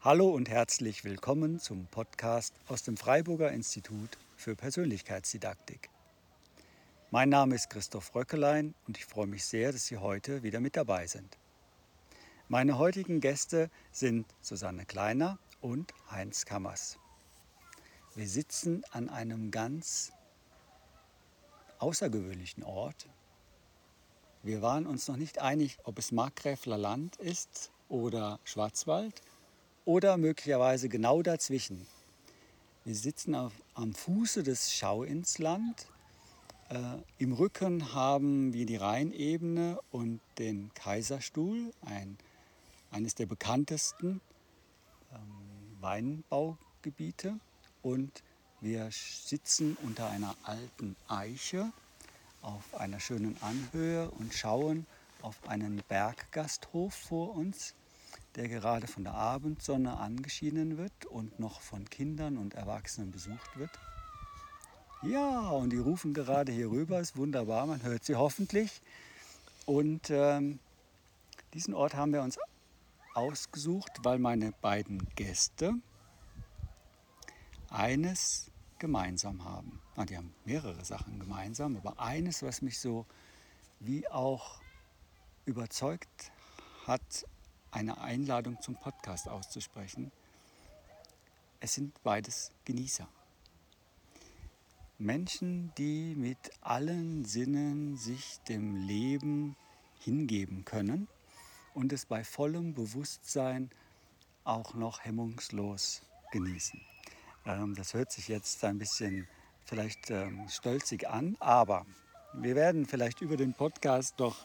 Hallo und herzlich willkommen zum Podcast aus dem Freiburger Institut für Persönlichkeitsdidaktik. Mein Name ist Christoph Röckelein und ich freue mich sehr, dass Sie heute wieder mit dabei sind. Meine heutigen Gäste sind Susanne Kleiner und Heinz Kammers. Wir sitzen an einem ganz außergewöhnlichen Ort. Wir waren uns noch nicht einig, ob es Markgräfler Land ist oder Schwarzwald oder möglicherweise genau dazwischen. Wir sitzen auf, am Fuße des Schauinsland. Äh, Im Rücken haben wir die Rheinebene und den Kaiserstuhl, ein, eines der bekanntesten ähm, Weinbaugebiete. Und wir sitzen unter einer alten Eiche auf einer schönen Anhöhe und schauen auf einen Berggasthof vor uns, der gerade von der Abendsonne angeschienen wird und noch von Kindern und Erwachsenen besucht wird. Ja, und die rufen gerade hier rüber, ist wunderbar, man hört sie hoffentlich. Und ähm, diesen Ort haben wir uns ausgesucht, weil meine beiden Gäste eines gemeinsam haben. Na, die haben mehrere Sachen gemeinsam, aber eines, was mich so wie auch überzeugt hat, eine Einladung zum Podcast auszusprechen. Es sind beides Genießer. Menschen, die mit allen Sinnen sich dem Leben hingeben können und es bei vollem Bewusstsein auch noch hemmungslos genießen. Ähm, das hört sich jetzt ein bisschen vielleicht ähm, stolzig an, aber wir werden vielleicht über den Podcast doch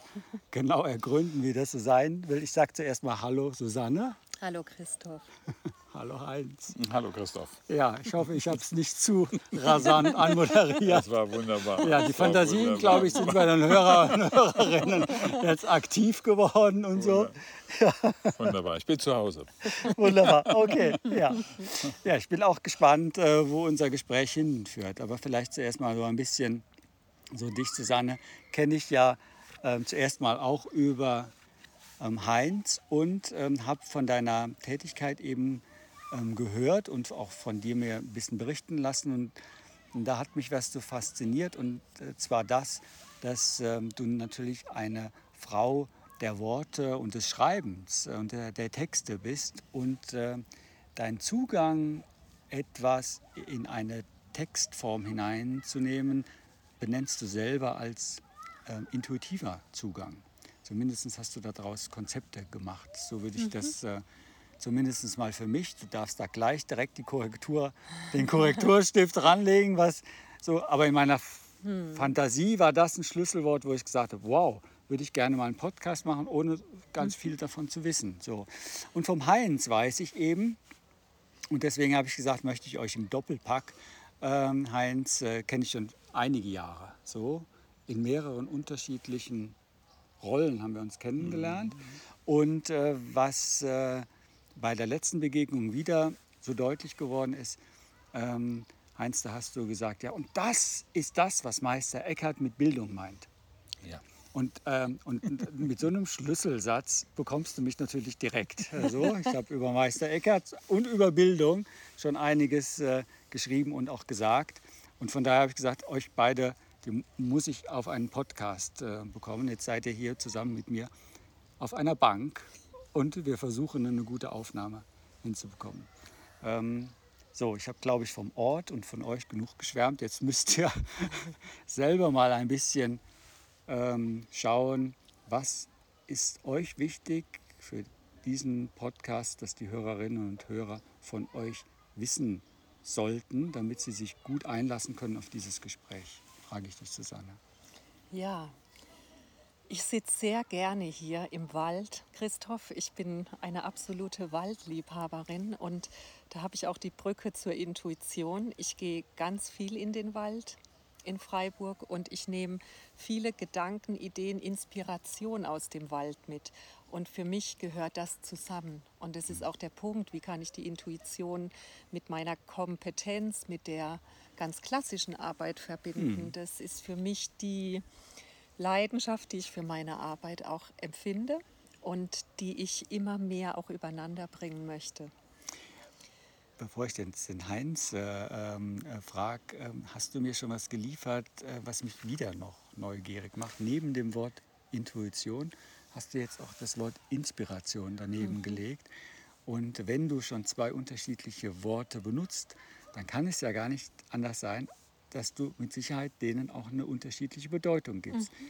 genau ergründen, wie das so sein will. Ich sage zuerst mal Hallo Susanne. Hallo Christoph. Hallo Heinz. Hallo Christoph. Ja, ich hoffe, ich habe es nicht zu rasant anmoderiert. Das war wunderbar. Ja, die Fantasien, glaube ich, sind bei den Hörer und Hörerinnen jetzt aktiv geworden und so. Ja. Wunderbar, ich bin zu Hause. Wunderbar, okay. Ja, ja ich bin auch gespannt, äh, wo unser Gespräch hinführt. Aber vielleicht zuerst mal so ein bisschen so dich, Susanne, kenne ich ja äh, zuerst mal auch über ähm, Heinz und ähm, habe von deiner Tätigkeit eben ähm, gehört und auch von dir mir ein bisschen berichten lassen. Und, und da hat mich was so fasziniert und äh, zwar das, dass ähm, du natürlich eine Frau der Worte und des Schreibens und der, der Texte bist und äh, dein Zugang etwas in eine Textform hineinzunehmen, benennst du selber als äh, intuitiver Zugang. Zumindest hast du daraus Konzepte gemacht. So würde ich mhm. das äh, zumindest mal für mich. Du darfst da gleich direkt die Korrektur, den Korrekturstift ranlegen. Was so, aber in meiner hm. Fantasie war das ein Schlüsselwort, wo ich gesagt habe, wow, würde ich gerne mal einen Podcast machen, ohne ganz viel davon zu wissen. So. Und vom Heinz weiß ich eben, und deswegen habe ich gesagt, möchte ich euch im Doppelpack, ähm, Heinz äh, kenne ich schon einige Jahre, so in mehreren unterschiedlichen Rollen haben wir uns kennengelernt. Mhm. Und äh, was äh, bei der letzten Begegnung wieder so deutlich geworden ist, ähm, Heinz, da hast du gesagt, ja, und das ist das, was Meister Eckhart mit Bildung meint. Ja. Und, ähm, und mit so einem Schlüsselsatz bekommst du mich natürlich direkt. Also, ich habe über Meister Eckhart und über Bildung schon einiges äh, geschrieben und auch gesagt. Und von daher habe ich gesagt, euch beide die muss ich auf einen Podcast äh, bekommen. Jetzt seid ihr hier zusammen mit mir auf einer Bank und wir versuchen eine gute Aufnahme hinzubekommen. Ähm, so, ich habe, glaube ich, vom Ort und von euch genug geschwärmt. Jetzt müsst ihr selber mal ein bisschen ähm, schauen, was ist euch wichtig für diesen Podcast, dass die Hörerinnen und Hörer von euch wissen sollten, damit sie sich gut einlassen können auf dieses Gespräch. Frage ich dich, Susanne. Ja, ich sitze sehr gerne hier im Wald, Christoph. Ich bin eine absolute Waldliebhaberin und da habe ich auch die Brücke zur Intuition. Ich gehe ganz viel in den Wald in Freiburg und ich nehme viele Gedanken, Ideen, Inspiration aus dem Wald mit. Und für mich gehört das zusammen. Und das ist auch der Punkt, wie kann ich die Intuition mit meiner Kompetenz, mit der ganz klassischen Arbeit verbinden. Hm. Das ist für mich die Leidenschaft, die ich für meine Arbeit auch empfinde und die ich immer mehr auch übereinander bringen möchte. Bevor ich den, den Heinz äh, ähm, äh, frage, äh, hast du mir schon was geliefert, äh, was mich wieder noch neugierig macht? Neben dem Wort Intuition hast du jetzt auch das Wort Inspiration daneben mhm. gelegt. Und wenn du schon zwei unterschiedliche Worte benutzt, dann kann es ja gar nicht anders sein, dass du mit Sicherheit denen auch eine unterschiedliche Bedeutung gibst. Mhm.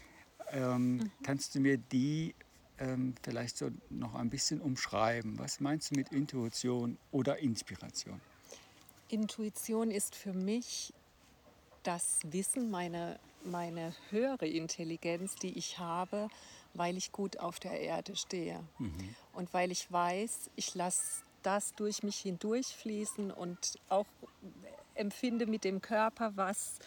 Ähm, mhm. Kannst du mir die ähm, vielleicht so noch ein bisschen umschreiben? Was meinst du mit Intuition oder Inspiration? Intuition ist für mich das Wissen, meine, meine höhere Intelligenz, die ich habe, weil ich gut auf der Erde stehe. Mhm. Und weil ich weiß, ich lasse das durch mich hindurchfließen und auch empfinde mit dem Körper, was,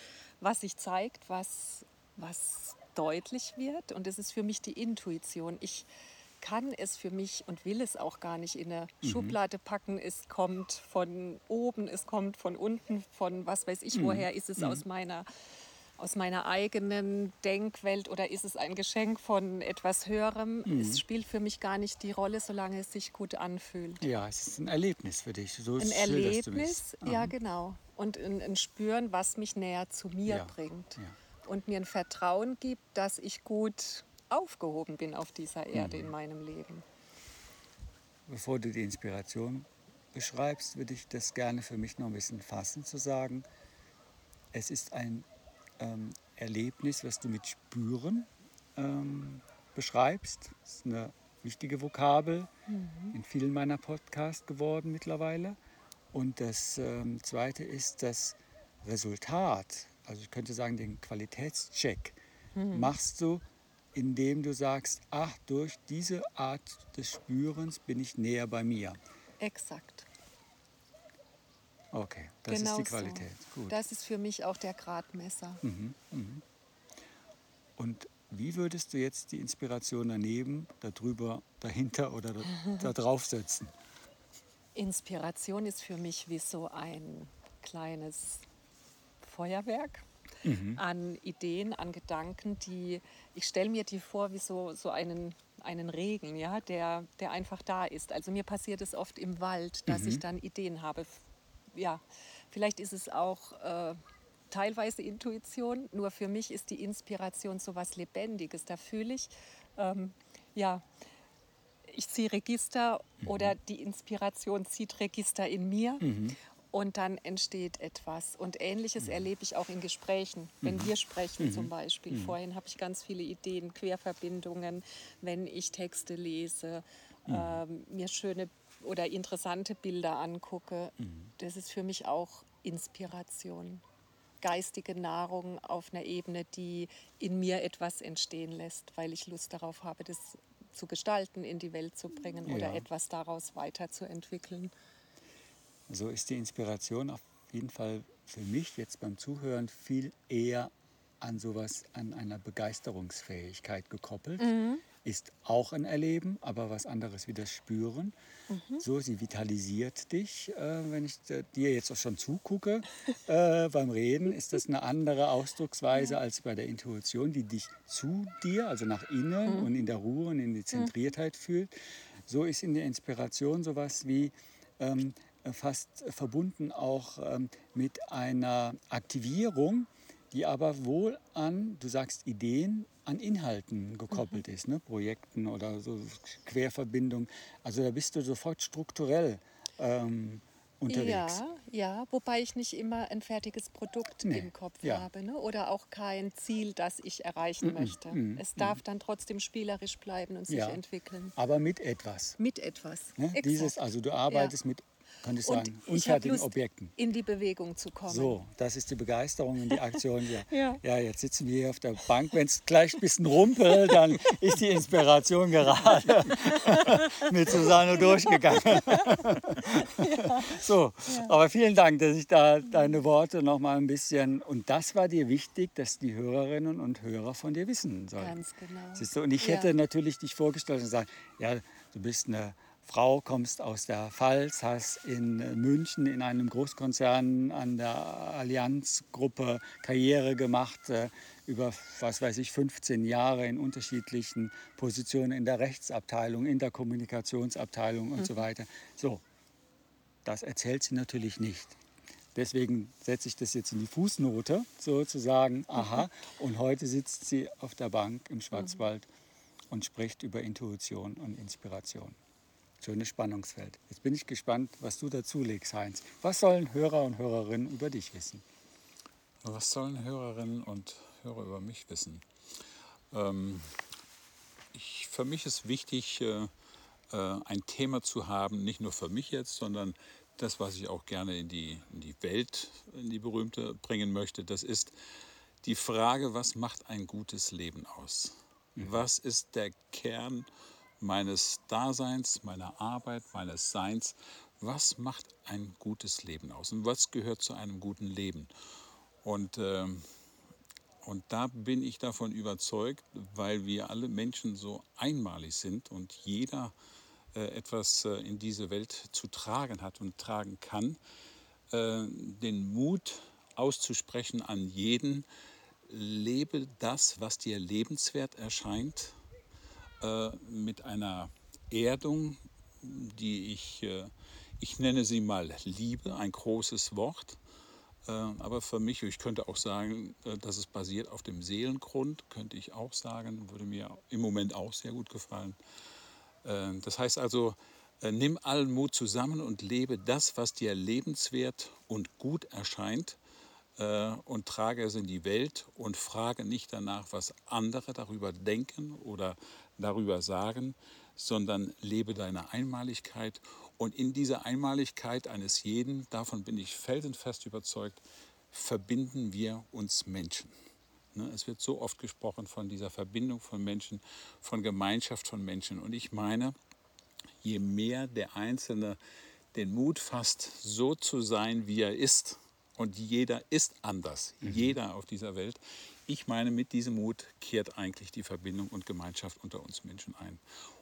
was sich zeigt, was, was deutlich wird. Und es ist für mich die Intuition. Ich kann es für mich und will es auch gar nicht in eine mhm. Schublade packen. Es kommt von oben, es kommt von unten, von was weiß ich mhm. woher, ist es mhm. aus meiner aus meiner eigenen Denkwelt oder ist es ein Geschenk von etwas Höherem? Mhm. Es spielt für mich gar nicht die Rolle, solange es sich gut anfühlt. Ja, es ist ein Erlebnis für dich. So ein Erlebnis, ja genau. Und ein, ein, Spüren, was mich näher zu mir ja. bringt. Ja und mir ein Vertrauen gibt, dass ich gut aufgehoben bin auf dieser Erde mhm. in meinem Leben. Bevor du die Inspiration beschreibst, würde ich das gerne für mich noch ein bisschen fassen, zu sagen, es ist ein ähm, Erlebnis, was du mit Spüren ähm, beschreibst. Das ist eine wichtige Vokabel mhm. in vielen meiner Podcasts geworden mittlerweile. Und das ähm, Zweite ist das Resultat also ich könnte sagen, den Qualitätscheck mhm. machst du, indem du sagst, ach, durch diese Art des Spürens bin ich näher bei mir. Exakt. Okay, das genau ist die Qualität. So. Gut. Das ist für mich auch der Gradmesser. Mhm, mhm. Und wie würdest du jetzt die Inspiration daneben, darüber, dahinter oder da, da drauf setzen? Inspiration ist für mich wie so ein kleines Feuerwerk mhm. an Ideen, an Gedanken, die, ich stelle mir die vor wie so, so einen, einen Regen, ja, der, der einfach da ist. Also mir passiert es oft im Wald, dass mhm. ich dann Ideen habe. Ja, vielleicht ist es auch äh, teilweise Intuition, nur für mich ist die Inspiration so was Lebendiges. Da fühle ich, ähm, ja, ich ziehe Register mhm. oder die Inspiration zieht Register in mir. Mhm und dann entsteht etwas. Und ähnliches mhm. erlebe ich auch in Gesprächen, wenn mhm. wir sprechen mhm. zum Beispiel. Mhm. Vorhin habe ich ganz viele Ideen, Querverbindungen, wenn ich Texte lese, ähm, mir schöne oder interessante Bilder angucke. Mhm. Das ist für mich auch Inspiration. Geistige Nahrung auf einer Ebene, die in mir etwas entstehen lässt, weil ich Lust darauf habe, das zu gestalten, in die Welt zu bringen ja. oder etwas daraus weiterzuentwickeln. So ist die Inspiration auf jeden Fall für mich jetzt beim Zuhören viel eher an sowas, an einer Begeisterungsfähigkeit gekoppelt. Mhm. Ist auch ein Erleben, aber was anderes wie das Spüren. Mhm. So, sie vitalisiert dich. Äh, wenn ich dir jetzt auch schon zugucke äh, beim Reden, ist das eine andere Ausdrucksweise ja. als bei der Intuition, die dich zu dir, also nach innen mhm. und in der Ruhe und in die mhm. Zentriertheit fühlt. So ist in der Inspiration sowas wie, ähm, fast verbunden auch ähm, mit einer Aktivierung, die aber wohl an, du sagst Ideen, an Inhalten gekoppelt mhm. ist, ne? Projekten oder so Querverbindungen. Also da bist du sofort strukturell ähm, unterwegs. Ja, ja, wobei ich nicht immer ein fertiges Produkt nee. im Kopf ja. habe ne? oder auch kein Ziel, das ich erreichen -mm. möchte. Mm es darf dann trotzdem spielerisch bleiben und sich ja. entwickeln. Aber mit etwas. Mit etwas. Ne? Dieses, also du arbeitest ja. mit könnte ich sagen, und unfertigen Objekten. In die Bewegung zu kommen. So, das ist die Begeisterung und die Aktion hier. ja. ja, jetzt sitzen wir hier auf der Bank. Wenn es gleich ein bisschen rumpelt, dann ist die Inspiration gerade mit Susanne durchgegangen. ja. So, ja. aber vielen Dank, dass ich da deine Worte noch mal ein bisschen. Und das war dir wichtig, dass die Hörerinnen und Hörer von dir wissen sollen. Ganz genau. Siehst du? Und ich hätte natürlich dich vorgestellt und gesagt, ja, du bist eine Frau, kommst aus der Pfalz, hast in München in einem Großkonzern an der Allianzgruppe Karriere gemacht, äh, über, was weiß ich, 15 Jahre in unterschiedlichen Positionen in der Rechtsabteilung, in der Kommunikationsabteilung und mhm. so weiter. So, das erzählt sie natürlich nicht. Deswegen setze ich das jetzt in die Fußnote, sozusagen, aha, und heute sitzt sie auf der Bank im Schwarzwald und spricht über Intuition und Inspiration. Schönes Spannungsfeld. Jetzt bin ich gespannt, was du dazu legst, Heinz. Was sollen Hörer und Hörerinnen über dich wissen? Was sollen Hörerinnen und Hörer über mich wissen? Ähm, ich, für mich ist wichtig, äh, äh, ein Thema zu haben, nicht nur für mich jetzt, sondern das, was ich auch gerne in die, in die Welt, in die berühmte bringen möchte, das ist die Frage, was macht ein gutes Leben aus? Mhm. Was ist der Kern meines Daseins, meiner Arbeit, meines Seins? Was macht ein gutes Leben aus? Und was gehört zu einem guten Leben? Und, äh, und da bin ich davon überzeugt, weil wir alle Menschen so einmalig sind und jeder äh, etwas äh, in diese Welt zu tragen hat und tragen kann, äh, den Mut auszusprechen an jeden, lebe das, was dir lebenswert erscheint, mit einer Erdung, die ich, ich nenne sie mal Liebe, ein großes Wort. Aber für mich, ich könnte auch sagen, dass es basiert auf dem Seelengrund, könnte ich auch sagen, würde mir im Moment auch sehr gut gefallen. Ähm, das heißt also, äh, nimm allen Mut zusammen und lebe das, was dir lebenswert und gut erscheint äh, und trage es in die Welt und frage nicht danach, was andere darüber denken oder darüber sagen, sondern lebe deine Einmaligkeit. Und in dieser Einmaligkeit eines jeden, davon bin ich felsenfest überzeugt, verbinden wir uns Menschen. Ne? Es wird so oft gesprochen von dieser Verbindung von Menschen, von Gemeinschaft von Menschen. Und ich meine, je mehr der Einzelne den Mut fasst, so zu sein, wie er ist, und jeder ist anders, mhm. jeder auf dieser Welt, ich meine, mit diesem Mut kehrt eigentlich die Verbindung und Gemeinschaft unter uns Menschen ein.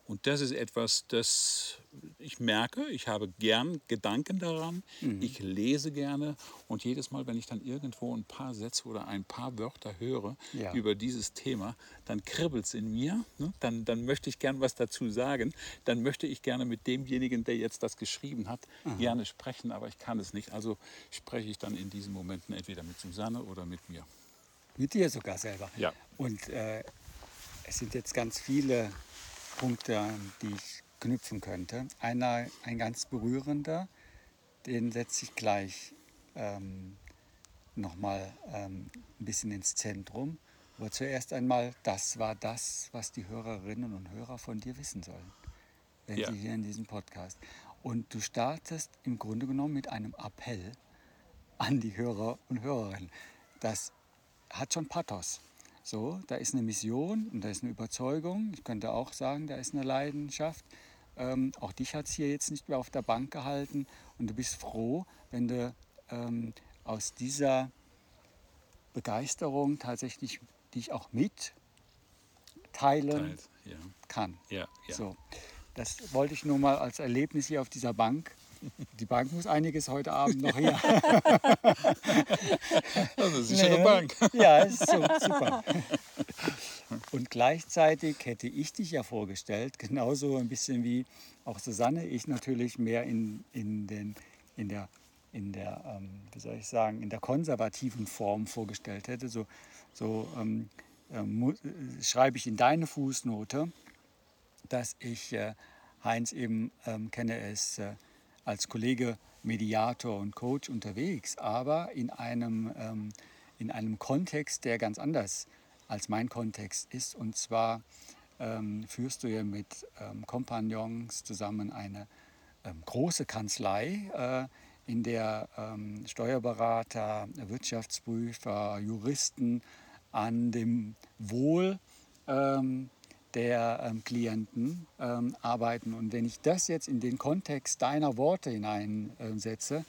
Und das ist etwas, das ich merke, ich habe gern Gedanken daran, mhm. ich lese gerne und jedes Mal, wenn ich dann irgendwo ein paar Sätze oder ein paar Wörter höre ja. über dieses Thema, dann kribbelt es in mir, ne? dann, dann möchte ich gern was dazu sagen, dann möchte ich gerne mit demjenigen, der jetzt das geschrieben hat, mhm. gerne sprechen, aber ich kann es nicht. Also spreche ich dann in diesen Momenten entweder mit Susanne oder mit mir. Mit dir sogar selber. Ja. Und äh, es sind jetzt ganz viele Punkte, die ich knüpfen könnte. Einer, ein ganz berührender, den setze ich gleich ähm, nochmal ähm, ein bisschen ins Zentrum. Aber zuerst einmal, das war das, was die Hörerinnen und Hörer von dir wissen sollen, wenn ja. sie hier in diesem Podcast. Und du startest im Grunde genommen mit einem Appell an die Hörer und Hörerinnen. Das hat schon Pathos. So, da ist eine Mission und da ist eine Überzeugung. Ich könnte auch sagen, da ist eine Leidenschaft. Ähm, auch dich hat es hier jetzt nicht mehr auf der Bank gehalten und du bist froh, wenn du ähm, aus dieser Begeisterung tatsächlich dich auch mit teilen ja. kann. Ja, ja. So, das wollte ich nur mal als Erlebnis hier auf dieser Bank die Bank muss einiges heute Abend noch her. das ist eine schöne Bank. Ja, ist so, super. Und gleichzeitig hätte ich dich ja vorgestellt, genauso ein bisschen wie auch Susanne, ich natürlich mehr in, in, den, in der, in der ähm, wie soll ich sagen, in der konservativen Form vorgestellt hätte. So, so ähm, äh, schreibe ich in deine Fußnote, dass ich äh, Heinz eben ähm, kenne es äh, als Kollege Mediator und Coach unterwegs, aber in einem, ähm, in einem Kontext, der ganz anders als mein Kontext ist. Und zwar ähm, führst du ja mit ähm, Kompagnons zusammen eine ähm, große Kanzlei, äh, in der ähm, Steuerberater, Wirtschaftsprüfer, Juristen an dem Wohl ähm, der ähm, Klienten ähm, arbeiten. Und wenn ich das jetzt in den Kontext deiner Worte hineinsetze,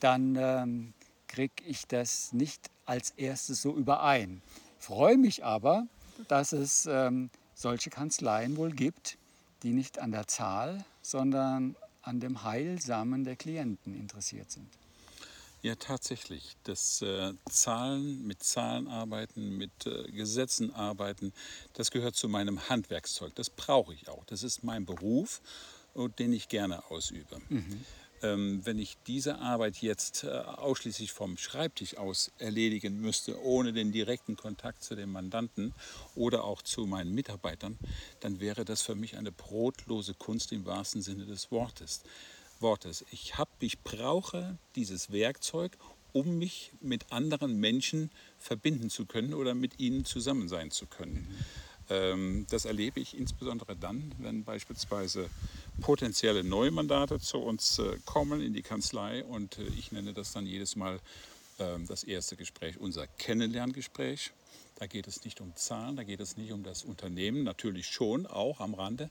dann ähm, kriege ich das nicht als erstes so überein. Freue mich aber, dass es ähm, solche Kanzleien wohl gibt, die nicht an der Zahl, sondern an dem Heilsamen der Klienten interessiert sind. Ja, tatsächlich. Das äh, Zahlen, mit Zahlen arbeiten, mit äh, Gesetzen arbeiten, das gehört zu meinem Handwerkszeug. Das brauche ich auch. Das ist mein Beruf, den ich gerne ausübe. Mhm. ähm, wenn ich diese Arbeit jetzt äh, ausschließlich vom Schreibtisch aus erledigen müsste, ohne den direkten Kontakt zu den Mandanten oder auch zu meinen Mitarbeitern, dann wäre das für mich eine brotlose Kunst im wahrsten Sinne des Wortes. Wortes. Ich, hab, ich brauche dieses Werkzeug, um mich mit anderen Menschen verbinden zu können oder mit ihnen zusammen sein zu können. Ähm, das erlebe ich insbesondere dann, wenn beispielsweise potenzielle Neumandate zu uns äh, kommen in die Kanzlei und äh, ich nenne das dann jedes Mal ähm, das erste Gespräch, unser Kennenlerngespräch. Da geht es nicht um Zahlen, da geht es nicht um das Unternehmen, natürlich schon, auch am Rande,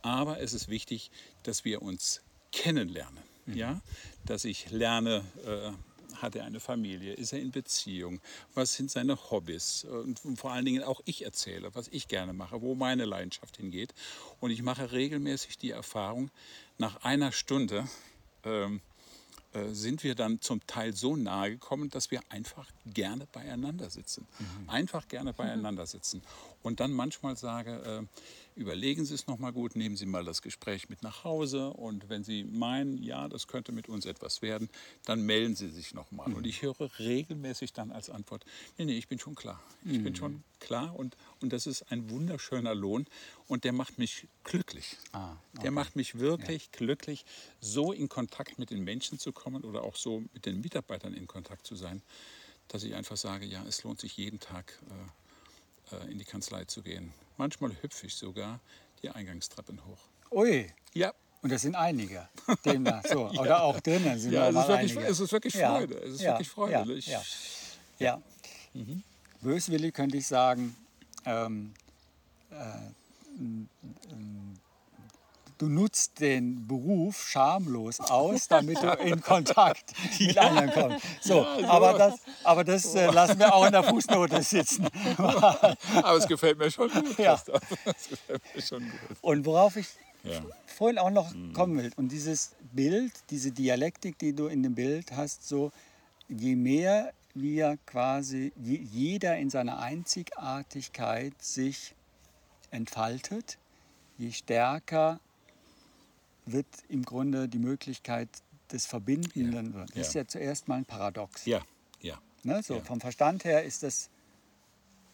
aber es ist wichtig, dass wir uns kennenlernen. Mhm. Ja? Dass ich lerne, äh, hat er eine Familie? Ist er in Beziehung? Was sind seine Hobbys? Und vor allen Dingen auch ich erzähle, was ich gerne mache, wo meine Leidenschaft hingeht. Und ich mache regelmäßig die Erfahrung, nach einer Stunde ähm, äh, sind wir dann zum Teil so nahe gekommen, dass wir einfach gerne beieinander sitzen. Mhm. Einfach gerne beieinander sitzen. Und dann manchmal sage, äh, überlegen Sie es nochmal gut, nehmen Sie mal das Gespräch mit nach Hause und wenn Sie meinen, ja, das könnte mit uns etwas werden, dann melden Sie sich nochmal. Mhm. Und ich höre regelmäßig dann als Antwort, nee, nee, ich bin schon klar. Ich mhm. bin schon klar und, und das ist ein wunderschöner Lohn und der macht mich glücklich. Ah, okay. Der macht mich wirklich ja. glücklich, so in Kontakt mit den Menschen zu kommen oder auch so mit den Mitarbeitern in Kontakt zu sein, dass ich einfach sage, ja, es lohnt sich jeden Tag. Äh, in die Kanzlei zu gehen. Manchmal hüpfe ich sogar die Eingangstreppen hoch. Ui. Ja. Und das sind einige. Demnach, so. ja. Oder auch drinnen sind ja, es ist, wirklich, einige. es ist wirklich Freude. Ja. Es ist ja. wirklich Freude. Ja. ja. Mhm. Böswillig könnte ich sagen, ähm, äh, du nutzt den Beruf schamlos aus, damit du in Kontakt mit anderen kommst. So. Aber das, aber das äh, lassen wir auch in der Fußnote sitzen. aber es gefällt mir schon gut. Ja. Es gefällt mir schon gut. Und worauf ich ja. vorhin auch noch mhm. kommen will, und dieses Bild, diese Dialektik, die du in dem Bild hast, so je mehr wir quasi, jeder in seiner Einzigartigkeit sich entfaltet, je stärker wird im Grunde die Möglichkeit des Verbindenden ja. wird. Das ist ja zuerst mal ein Paradox. Ja, ja. Ne? So, ja. Vom Verstand her ist das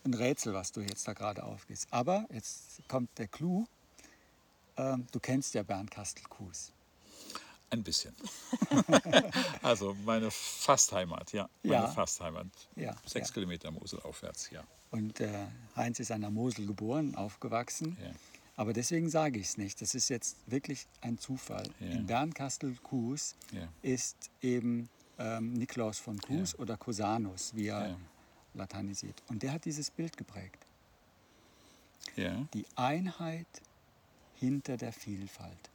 ein Rätsel, was du jetzt da gerade aufgehst. Aber jetzt kommt der Clou. Ähm, du kennst ja Bernd Kastel-Kues. Ein bisschen. also meine Fastheimat, ja. Meine ja. Fastheimat. Ja, Sechs ja. Kilometer Mosel aufwärts, ja. Und äh, Heinz ist an der Mosel geboren, aufgewachsen. Ja. Aber deswegen sage ich es nicht. Das ist jetzt wirklich ein Zufall. Ja. In Bernkastel-Kues ja. ist eben ähm, Nikolaus von Kues ja. oder Cusanus, wie er lateinisiert. Und der hat dieses Bild geprägt. Die Einheit hinter der Vielfalt.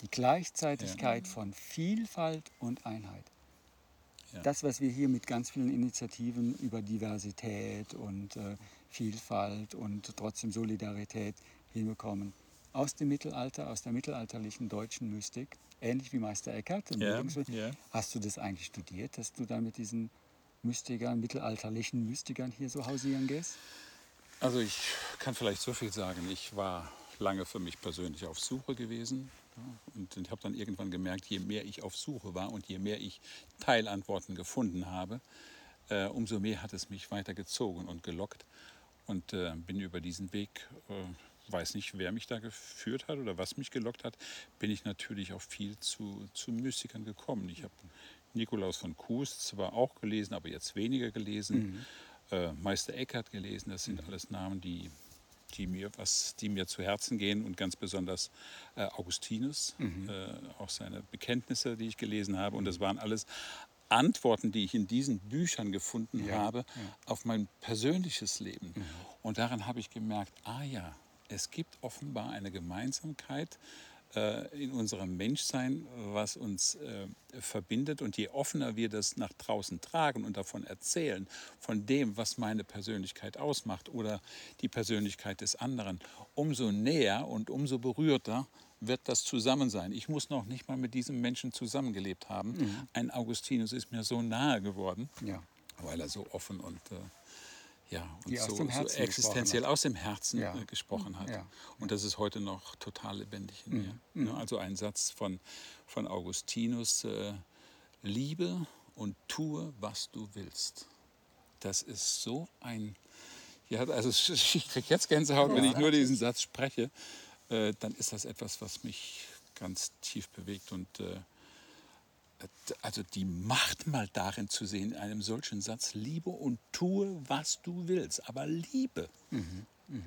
Die Gleichzeitigkeit von Vielfalt und Einheit. Das, was wir hier mit ganz vielen Initiativen über Diversität und äh, Vielfalt und trotzdem Solidarität hinbekommen. Aus dem Mittelalter, aus der mittelalterlichen deutschen Mystik, ähnlich wie Meister Eckhart. Ja, ja. Hast du das eigentlich studiert, dass du da mit diesen Mystikern, mittelalterlichen Mystikern hier so hausieren gehst? Also ich kann vielleicht so viel sagen. Ich war lange für mich persönlich auf Suche gewesen. Und ich habe dann irgendwann gemerkt, je mehr ich auf Suche war und je mehr ich Teilantworten gefunden habe, äh, umso mehr hat es mich weiter gezogen und gelockt und äh, bin über diesen Weg, äh, weiß nicht, wer mich da geführt hat oder was mich gelockt hat, bin ich natürlich auch viel zu, zu Mystikern gekommen. Ich habe Nikolaus von Kues zwar auch gelesen, aber jetzt weniger gelesen. Mhm. Äh, Meister Eckhart gelesen, das sind mhm. alles Namen, die, die, mir was, die mir zu Herzen gehen und ganz besonders äh, Augustinus, mhm. Äh, auch seine Bekenntnisse, die ich gelesen habe. Und das waren alles Antworten, die ich in diesen Büchern gefunden ja, habe, ja. auf mein persönliches Leben. Mhm. Und daran habe ich gemerkt, ah ja, es gibt offenbar eine Gemeinsamkeit äh, in unserem Menschsein, was uns äh, verbindet. Und je offener wir das nach draußen tragen und davon erzählen, von dem, was meine Persönlichkeit ausmacht oder die Persönlichkeit des anderen, umso näher und umso berührter wird das Zusammensein. Ich muss noch nicht mal mit diesem Menschen zusammengelebt haben. Mhm. Ein Augustinus ist mir so nahe geworden, ja. weil er so offen und äh, ja, und so, so existenziell aus dem Herzen Ja. äh, gesprochen hat. Ja. Und das ist heute noch total lebendig in mir. Ne, Also ein Satz von, von Augustinus, äh, liebe und tue, was du willst. Das ist so ein, ja, also ich kriege jetzt Gänsehaut, wenn ich nur diesen Satz spreche, äh, dann ist das etwas, was mich ganz tief bewegt und äh, also die Macht mal darin zu sehen, in einem solchen Satz, liebe und tue, was du willst, aber liebe.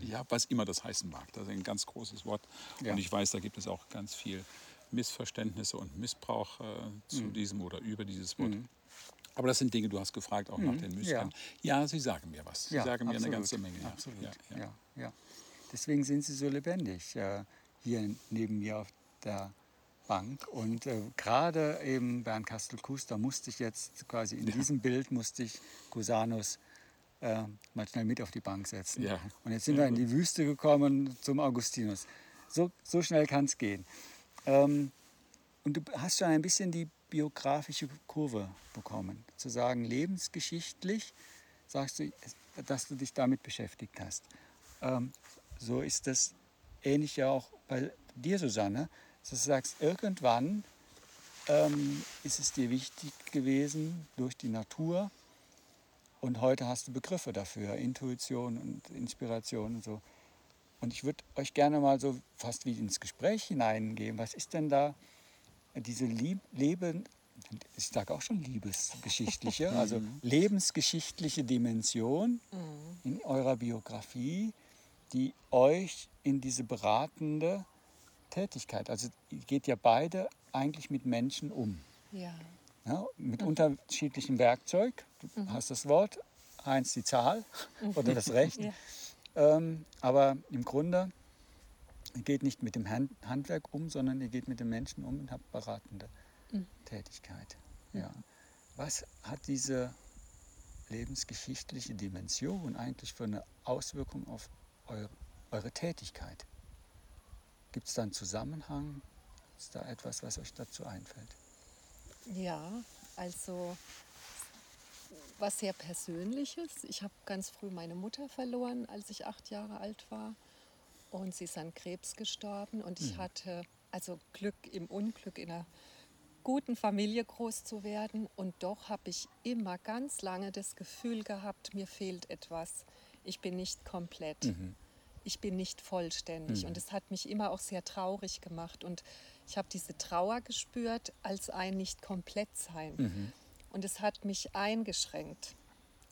Ja, was immer das heißen mag. Das ist ein ganz großes Wort. Ja. Und ich weiß, da gibt es auch ganz viel Missverständnisse und Missbrauch äh, zu diesem oder über dieses Wort. Aber das sind Dinge, du hast gefragt, auch nach den Mystikern. Ja. sie sagen mir was. Sie sagen mir eine absolut, ganze Menge. Ja. Absolut. Ja, Ja, ja. ja. Deswegen sind sie so lebendig äh, hier neben mir auf der Bank. Und äh, gerade eben Bernd Kastel-Kues, da musste ich jetzt quasi in diesem Bild musste ich Cusanus äh, mal schnell mit auf die Bank setzen. Ja. Und jetzt sind wir in die Wüste gekommen zum Augustinus. So, so schnell kann es gehen. Ähm, und du hast schon ein bisschen die biografische Kurve bekommen. Zu sagen, lebensgeschichtlich sagst du, dass du dich damit beschäftigt hast. Ähm, so ist das ähnlich ja auch bei dir, Susanne, dass du sagst, irgendwann ähm, ist es dir wichtig gewesen durch die Natur und heute hast du Begriffe dafür, Intuition und Inspiration und so. Und ich würde euch gerne mal so fast wie ins Gespräch hineingehen. Was ist denn da diese Lieb Leben, ich sage auch schon liebesgeschichtliche, also lebensgeschichtliche Dimension in eurer Biografie, die euch in diese beratende Tätigkeit, also ihr geht ja beide eigentlich mit Menschen um. Ja. Ja, mit unterschiedlichem Werkzeug. Du hast das Wort, eins die Zahl oder das Recht. Ja. Ähm, aber im Grunde, ihr geht nicht mit dem Hand Handwerk um, sondern ihr geht mit den Menschen um und habt beratende Tätigkeit. Ja. Was hat diese lebensgeschichtliche Dimension eigentlich für eine Auswirkung auf eure, eure Tätigkeit? Gibt es da einen Zusammenhang? Ist da etwas, was euch dazu einfällt? Ja, also was sehr Persönliches. Ich habe ganz früh meine Mutter verloren, als ich acht Jahre alt war. Und sie ist an Krebs gestorben. Und ich hatte also Glück im Unglück, in einer guten Familie groß zu werden. Und doch habe ich immer ganz lange das Gefühl gehabt, mir fehlt etwas. Ich bin nicht komplett. Ich bin nicht vollständig. Und es hat mich immer auch sehr traurig gemacht. Und ich habe diese Trauer gespürt als ein nicht komplett sein. Und es hat mich eingeschränkt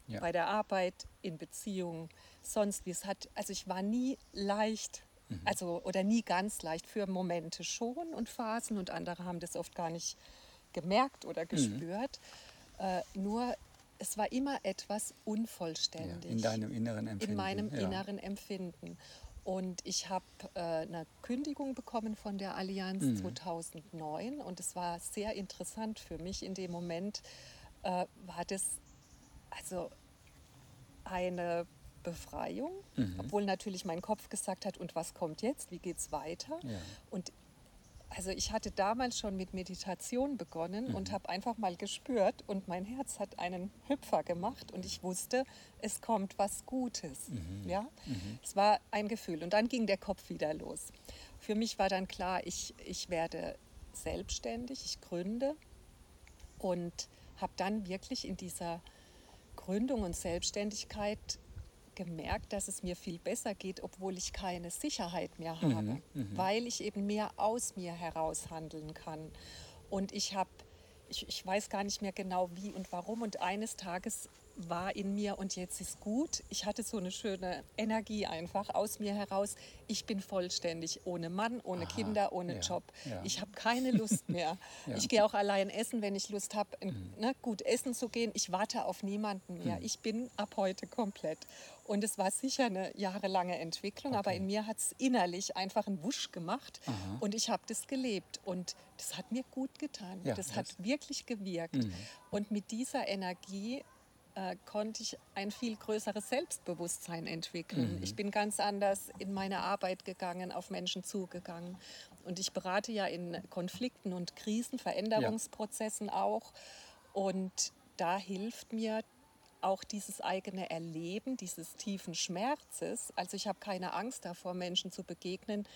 Ja. bei der Arbeit, in Beziehungen, sonst wie es hat. Also ich war nie leicht, also oder nie ganz leicht für Momente schon und Phasen und andere haben das oft gar nicht gemerkt oder gespürt. Äh, nur es war immer etwas Ja, unvollständig in deinem inneren Empfinden. in meinem ja. inneren Empfinden. Und ich habe äh, eine Kündigung bekommen von der Allianz Mhm. 2009 und es war sehr interessant für mich. In dem Moment äh, war das also eine Befreiung, Mhm. obwohl natürlich mein Kopf gesagt hat, und was kommt jetzt, wie geht es weiter? Ja. Und also ich hatte damals schon mit Meditation begonnen Mhm. und habe einfach mal gespürt und mein Herz hat einen Hüpfer gemacht und ich wusste, es kommt was Gutes. Mhm. Ja? Es war ein Gefühl und dann ging der Kopf wieder los. Für mich war dann klar, ich, ich werde selbstständig, ich gründe und habe dann wirklich in dieser Gründung und Selbstständigkeit gemerkt, dass es mir viel besser geht, obwohl ich keine Sicherheit mehr habe, weil ich eben mehr aus mir heraus handeln kann. Und ich habe, ich, ich weiß gar nicht mehr genau wie und warum. Und eines Tages war in mir und jetzt ist gut. Ich hatte so eine schöne Energie einfach aus mir heraus. Ich bin vollständig, ohne Mann, ohne Aha, Kinder, ohne ja, Job. ja. Ich habe keine Lust mehr. Ja. Ich gehe auch allein essen, wenn ich Lust habe, ne, gut essen zu gehen. Ich warte auf niemanden mehr. Ich bin ab heute komplett. Und es war sicher eine jahrelange Entwicklung, aber in mir hat es innerlich einfach einen Wusch gemacht und ich habe das gelebt. Und das hat mir gut getan. Ja, das hat das- wirklich gewirkt. Und mit dieser Energie äh, konnte ich ein viel größeres Selbstbewusstsein entwickeln. Ich bin ganz anders in meine Arbeit gegangen, auf Menschen zugegangen. Und ich berate ja in Konflikten und Krisen, Veränderungsprozessen auch. Und da hilft mir auch dieses eigene Erleben, dieses tiefen Schmerzes. Also ich habe keine Angst davor, Menschen zu begegnen,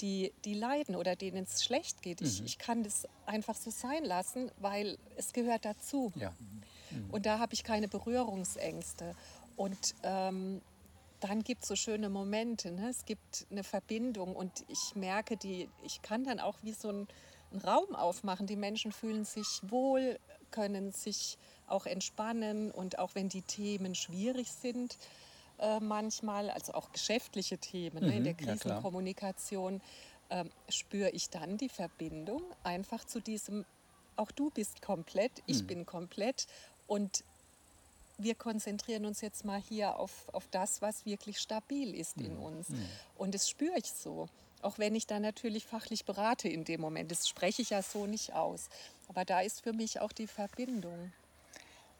die, die leiden oder denen es schlecht geht. Ich, ich kann das einfach so sein lassen, weil es gehört dazu. Ja. Und da habe ich keine Berührungsängste. Und ähm, dann gibt es so schöne Momente. Ne? Es gibt eine Verbindung und ich merke, die, ich kann dann auch wie so ein, einen Raum aufmachen. Die Menschen fühlen sich wohl, können sich auch entspannen und auch wenn die Themen schwierig sind, äh, manchmal, also auch geschäftliche Themen ne, in der Mhm, ja. Krisenkommunikation, ähm, spüre ich dann die Verbindung einfach zu diesem, auch du bist komplett, ich bin komplett und wir konzentrieren uns jetzt mal hier auf, auf das, was wirklich stabil ist in uns. Und das spüre ich so. Auch wenn ich da natürlich fachlich berate in dem Moment. Das spreche ich ja so nicht aus. Aber da ist für mich auch die Verbindung.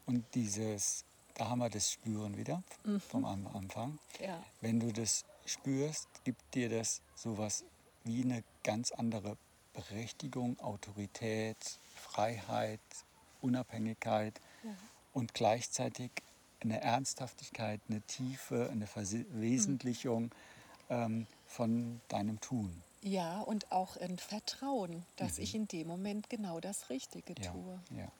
Und dieses, da haben wir das Spüren wieder vom Am- Anfang. Ja. Wenn du das spürst, gibt dir das sowas wie eine ganz andere Berechtigung, Autorität, Freiheit, Unabhängigkeit und gleichzeitig eine Ernsthaftigkeit, eine Tiefe, eine Verwesentlichung ähm, von deinem Tun. Ja, und auch ein Vertrauen, dass ich in dem Moment genau das Richtige Ja, tue. ja.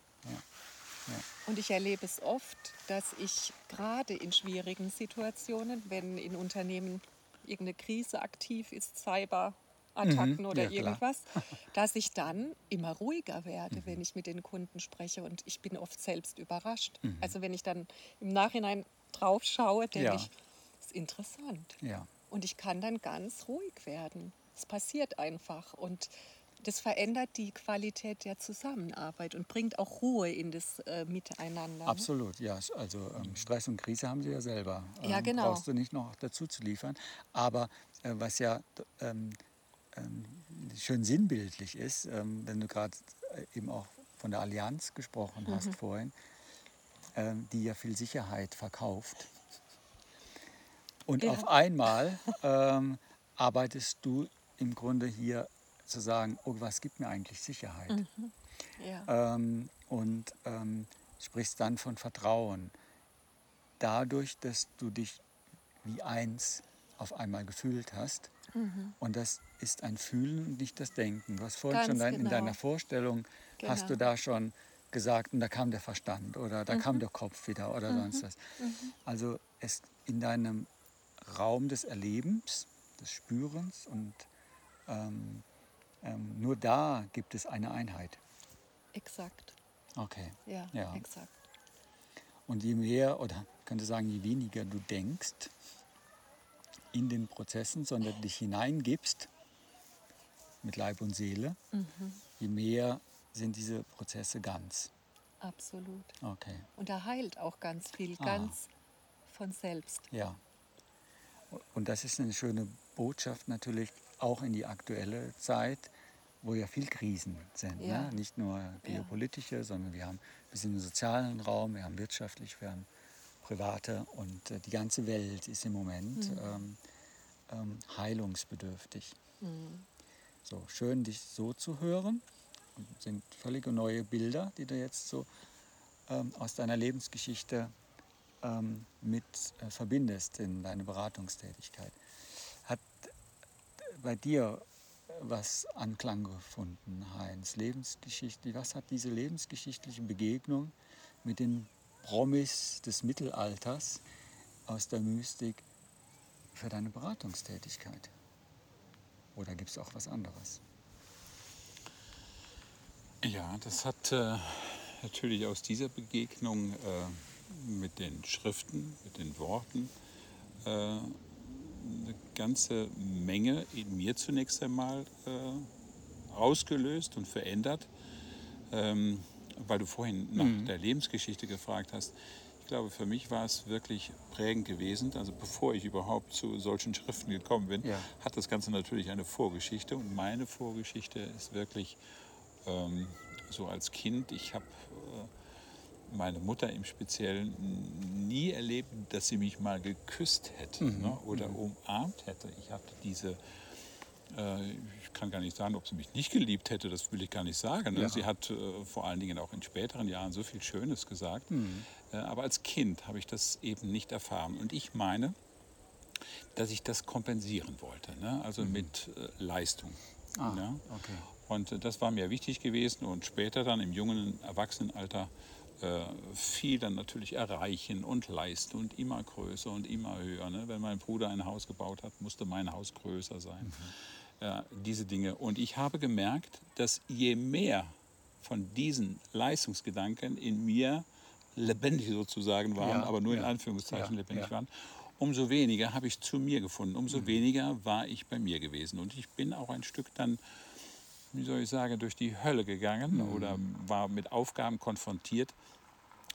Und ich erlebe es oft, dass ich gerade in schwierigen Situationen, wenn in Unternehmen irgendeine Krise aktiv ist, Cyberattacken Mhm, oder ja, klar. irgendwas, dass ich dann immer ruhiger werde, Mhm. wenn ich mit den Kunden spreche. Und ich bin oft selbst überrascht. Mhm. Also wenn ich dann im Nachhinein drauf schaue, denke Ja. ich, das ist interessant. ja. Und ich kann dann ganz ruhig werden. Es passiert einfach. Und das verändert die Qualität der Zusammenarbeit und bringt auch Ruhe in das äh, Miteinander. ne? Absolut, ja. Also ähm, Stress und Krise haben sie ja selber. Ähm, Ja, genau. Brauchst du nicht noch dazu zu liefern. Aber äh, was ja ähm, schön sinnbildlich ist, ähm, wenn du gerade äh, eben auch von der Allianz gesprochen Mhm. hast vorhin, ähm, die ja viel Sicherheit verkauft. Und Ja. auf einmal ähm, arbeitest du im Grunde hier zu sagen, oh, was gibt mir eigentlich Sicherheit? Ja. ähm, und ähm, sprichst dann von Vertrauen. Dadurch, dass du dich wie eins auf einmal gefühlt hast. Und das ist ein Fühlen und nicht das Denken. Du hast vorhin Mhm. Ganz schon dein, in genau. deiner Vorstellung, hast du Genau. da schon gesagt, und da kam der Verstand oder da Mhm. kam der Kopf wieder oder sonst was. Also es in deinem Raum des Erlebens, des Spürens und ähm, ähm, nur da gibt es eine Einheit. Exakt. Okay. Ja, Ja. exakt. Und je mehr, oder ich könnte sagen, je weniger du denkst in den Prozessen, sondern dich hineingibst mit Leib und Seele, je mehr sind diese Prozesse ganz. Absolut. Okay, Und da heilt auch ganz viel, Ah. ganz von selbst. ja. Und das ist eine schöne Botschaft natürlich auch in die aktuelle Zeit, wo ja viel Krisen sind. Ja. Ne? Nicht nur geopolitische, sondern wir haben ein bisschen den sozialen Raum, wir haben wirtschaftlich, wir haben private und äh, die ganze Welt ist im Moment ähm, ähm, heilungsbedürftig. So schön, dich so zu hören. Und sind völlige neue Bilder, die du jetzt so ähm, aus deiner Lebensgeschichte ähm, mit äh, verbindest in deine Beratungstätigkeit. Hat bei dir äh, was Anklang gefunden, Heinz? Lebensgeschichtlich, was hat diese lebensgeschichtliche Begegnung mit den Promis des Mittelalters aus der Mystik für deine Beratungstätigkeit? Oder gibt es auch was anderes? Ja, das hat äh, natürlich aus dieser Begegnung äh, mit den Schriften, mit den Worten äh, eine ganze Menge in mir zunächst einmal äh, ausgelöst und verändert. Ähm, weil du vorhin nach der Lebensgeschichte gefragt hast. Ich glaube, für mich war es wirklich prägend gewesen. Also bevor ich überhaupt zu solchen Schriften gekommen bin, Ja. hat das Ganze natürlich eine Vorgeschichte. Und meine Vorgeschichte ist wirklich ähm, so als Kind. Ich habe äh, meine Mutter im Speziellen nie erlebt, dass sie mich mal geküsst hätte ne, oder umarmt hätte. Ich hatte diese ich kann gar nicht sagen, ob sie mich nicht geliebt hätte, das will ich gar nicht sagen. Ne? Ja. Sie hat äh, vor allen Dingen auch in späteren Jahren so viel Schönes gesagt. Mhm. Äh, aber als Kind habe ich das eben nicht erfahren. Und ich meine, dass ich das kompensieren wollte, ne? also mit äh, Leistung. Mhm. Ah, ne? okay. Und äh, das war mir wichtig gewesen und später dann im jungen Erwachsenenalter äh, viel dann natürlich erreichen und leisten und immer größer und immer höher. Ne? Wenn mein Bruder ein Haus gebaut hat, musste mein Haus größer sein. Ja, diese Dinge. Und ich habe gemerkt, dass je mehr von diesen Leistungsgedanken in mir lebendig sozusagen waren, Ja, aber nur in ja, Anführungszeichen ja, lebendig waren, umso weniger habe ich zu mir gefunden, umso Mhm. weniger war ich bei mir gewesen. Und ich bin auch ein Stück dann wie soll ich sagen, durch die Hölle gegangen Mhm. oder war mit Aufgaben konfrontiert,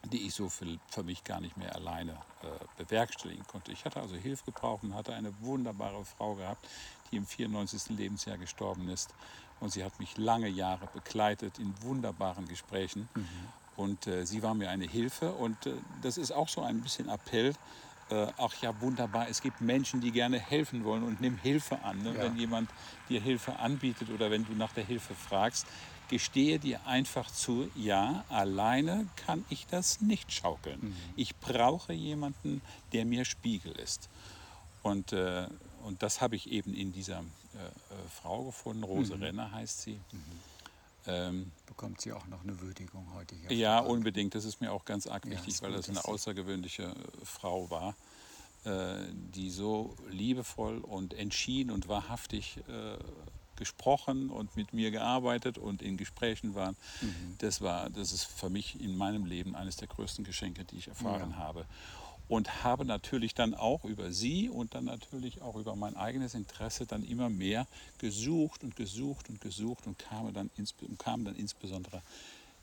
die ich so für, für mich gar nicht mehr alleine äh, bewerkstelligen konnte. Ich hatte also Hilfe gebraucht und hatte eine wunderbare Frau gehabt, die im 94. Lebensjahr gestorben ist. Und sie hat mich lange Jahre begleitet in wunderbaren Gesprächen. Und äh, sie war mir eine Hilfe. Und äh, das ist auch so ein bisschen Appell. Äh, ach ja, wunderbar. Es gibt Menschen, die gerne helfen wollen und nimm Hilfe an. Ne? Ja. Wenn jemand dir Hilfe anbietet oder wenn du nach der Hilfe fragst, gestehe dir einfach zu, ja, alleine kann ich das nicht schaukeln. Ich brauche jemanden, der mir Spiegel ist. Und, äh, und das habe ich eben in dieser äh, äh, Frau gefunden. Rose Renner heißt sie. Ähm, Bekommt sie auch noch eine Würdigung heute hier? ja, unbedingt. Das ist mir auch ganz arg Ja, wichtig, ist weil das eine außergewöhnliche äh, Frau war, äh, die so liebevoll und entschieden und wahrhaftig äh, gesprochen und mit mir gearbeitet und in Gesprächen war. Mhm. Das war, das ist für mich in meinem Leben eines der größten Geschenke, die ich erfahren Ja. habe. Und habe natürlich dann auch über sie und dann natürlich auch über mein eigenes Interesse dann immer mehr gesucht und gesucht und gesucht und kam dann, kam dann insbesondere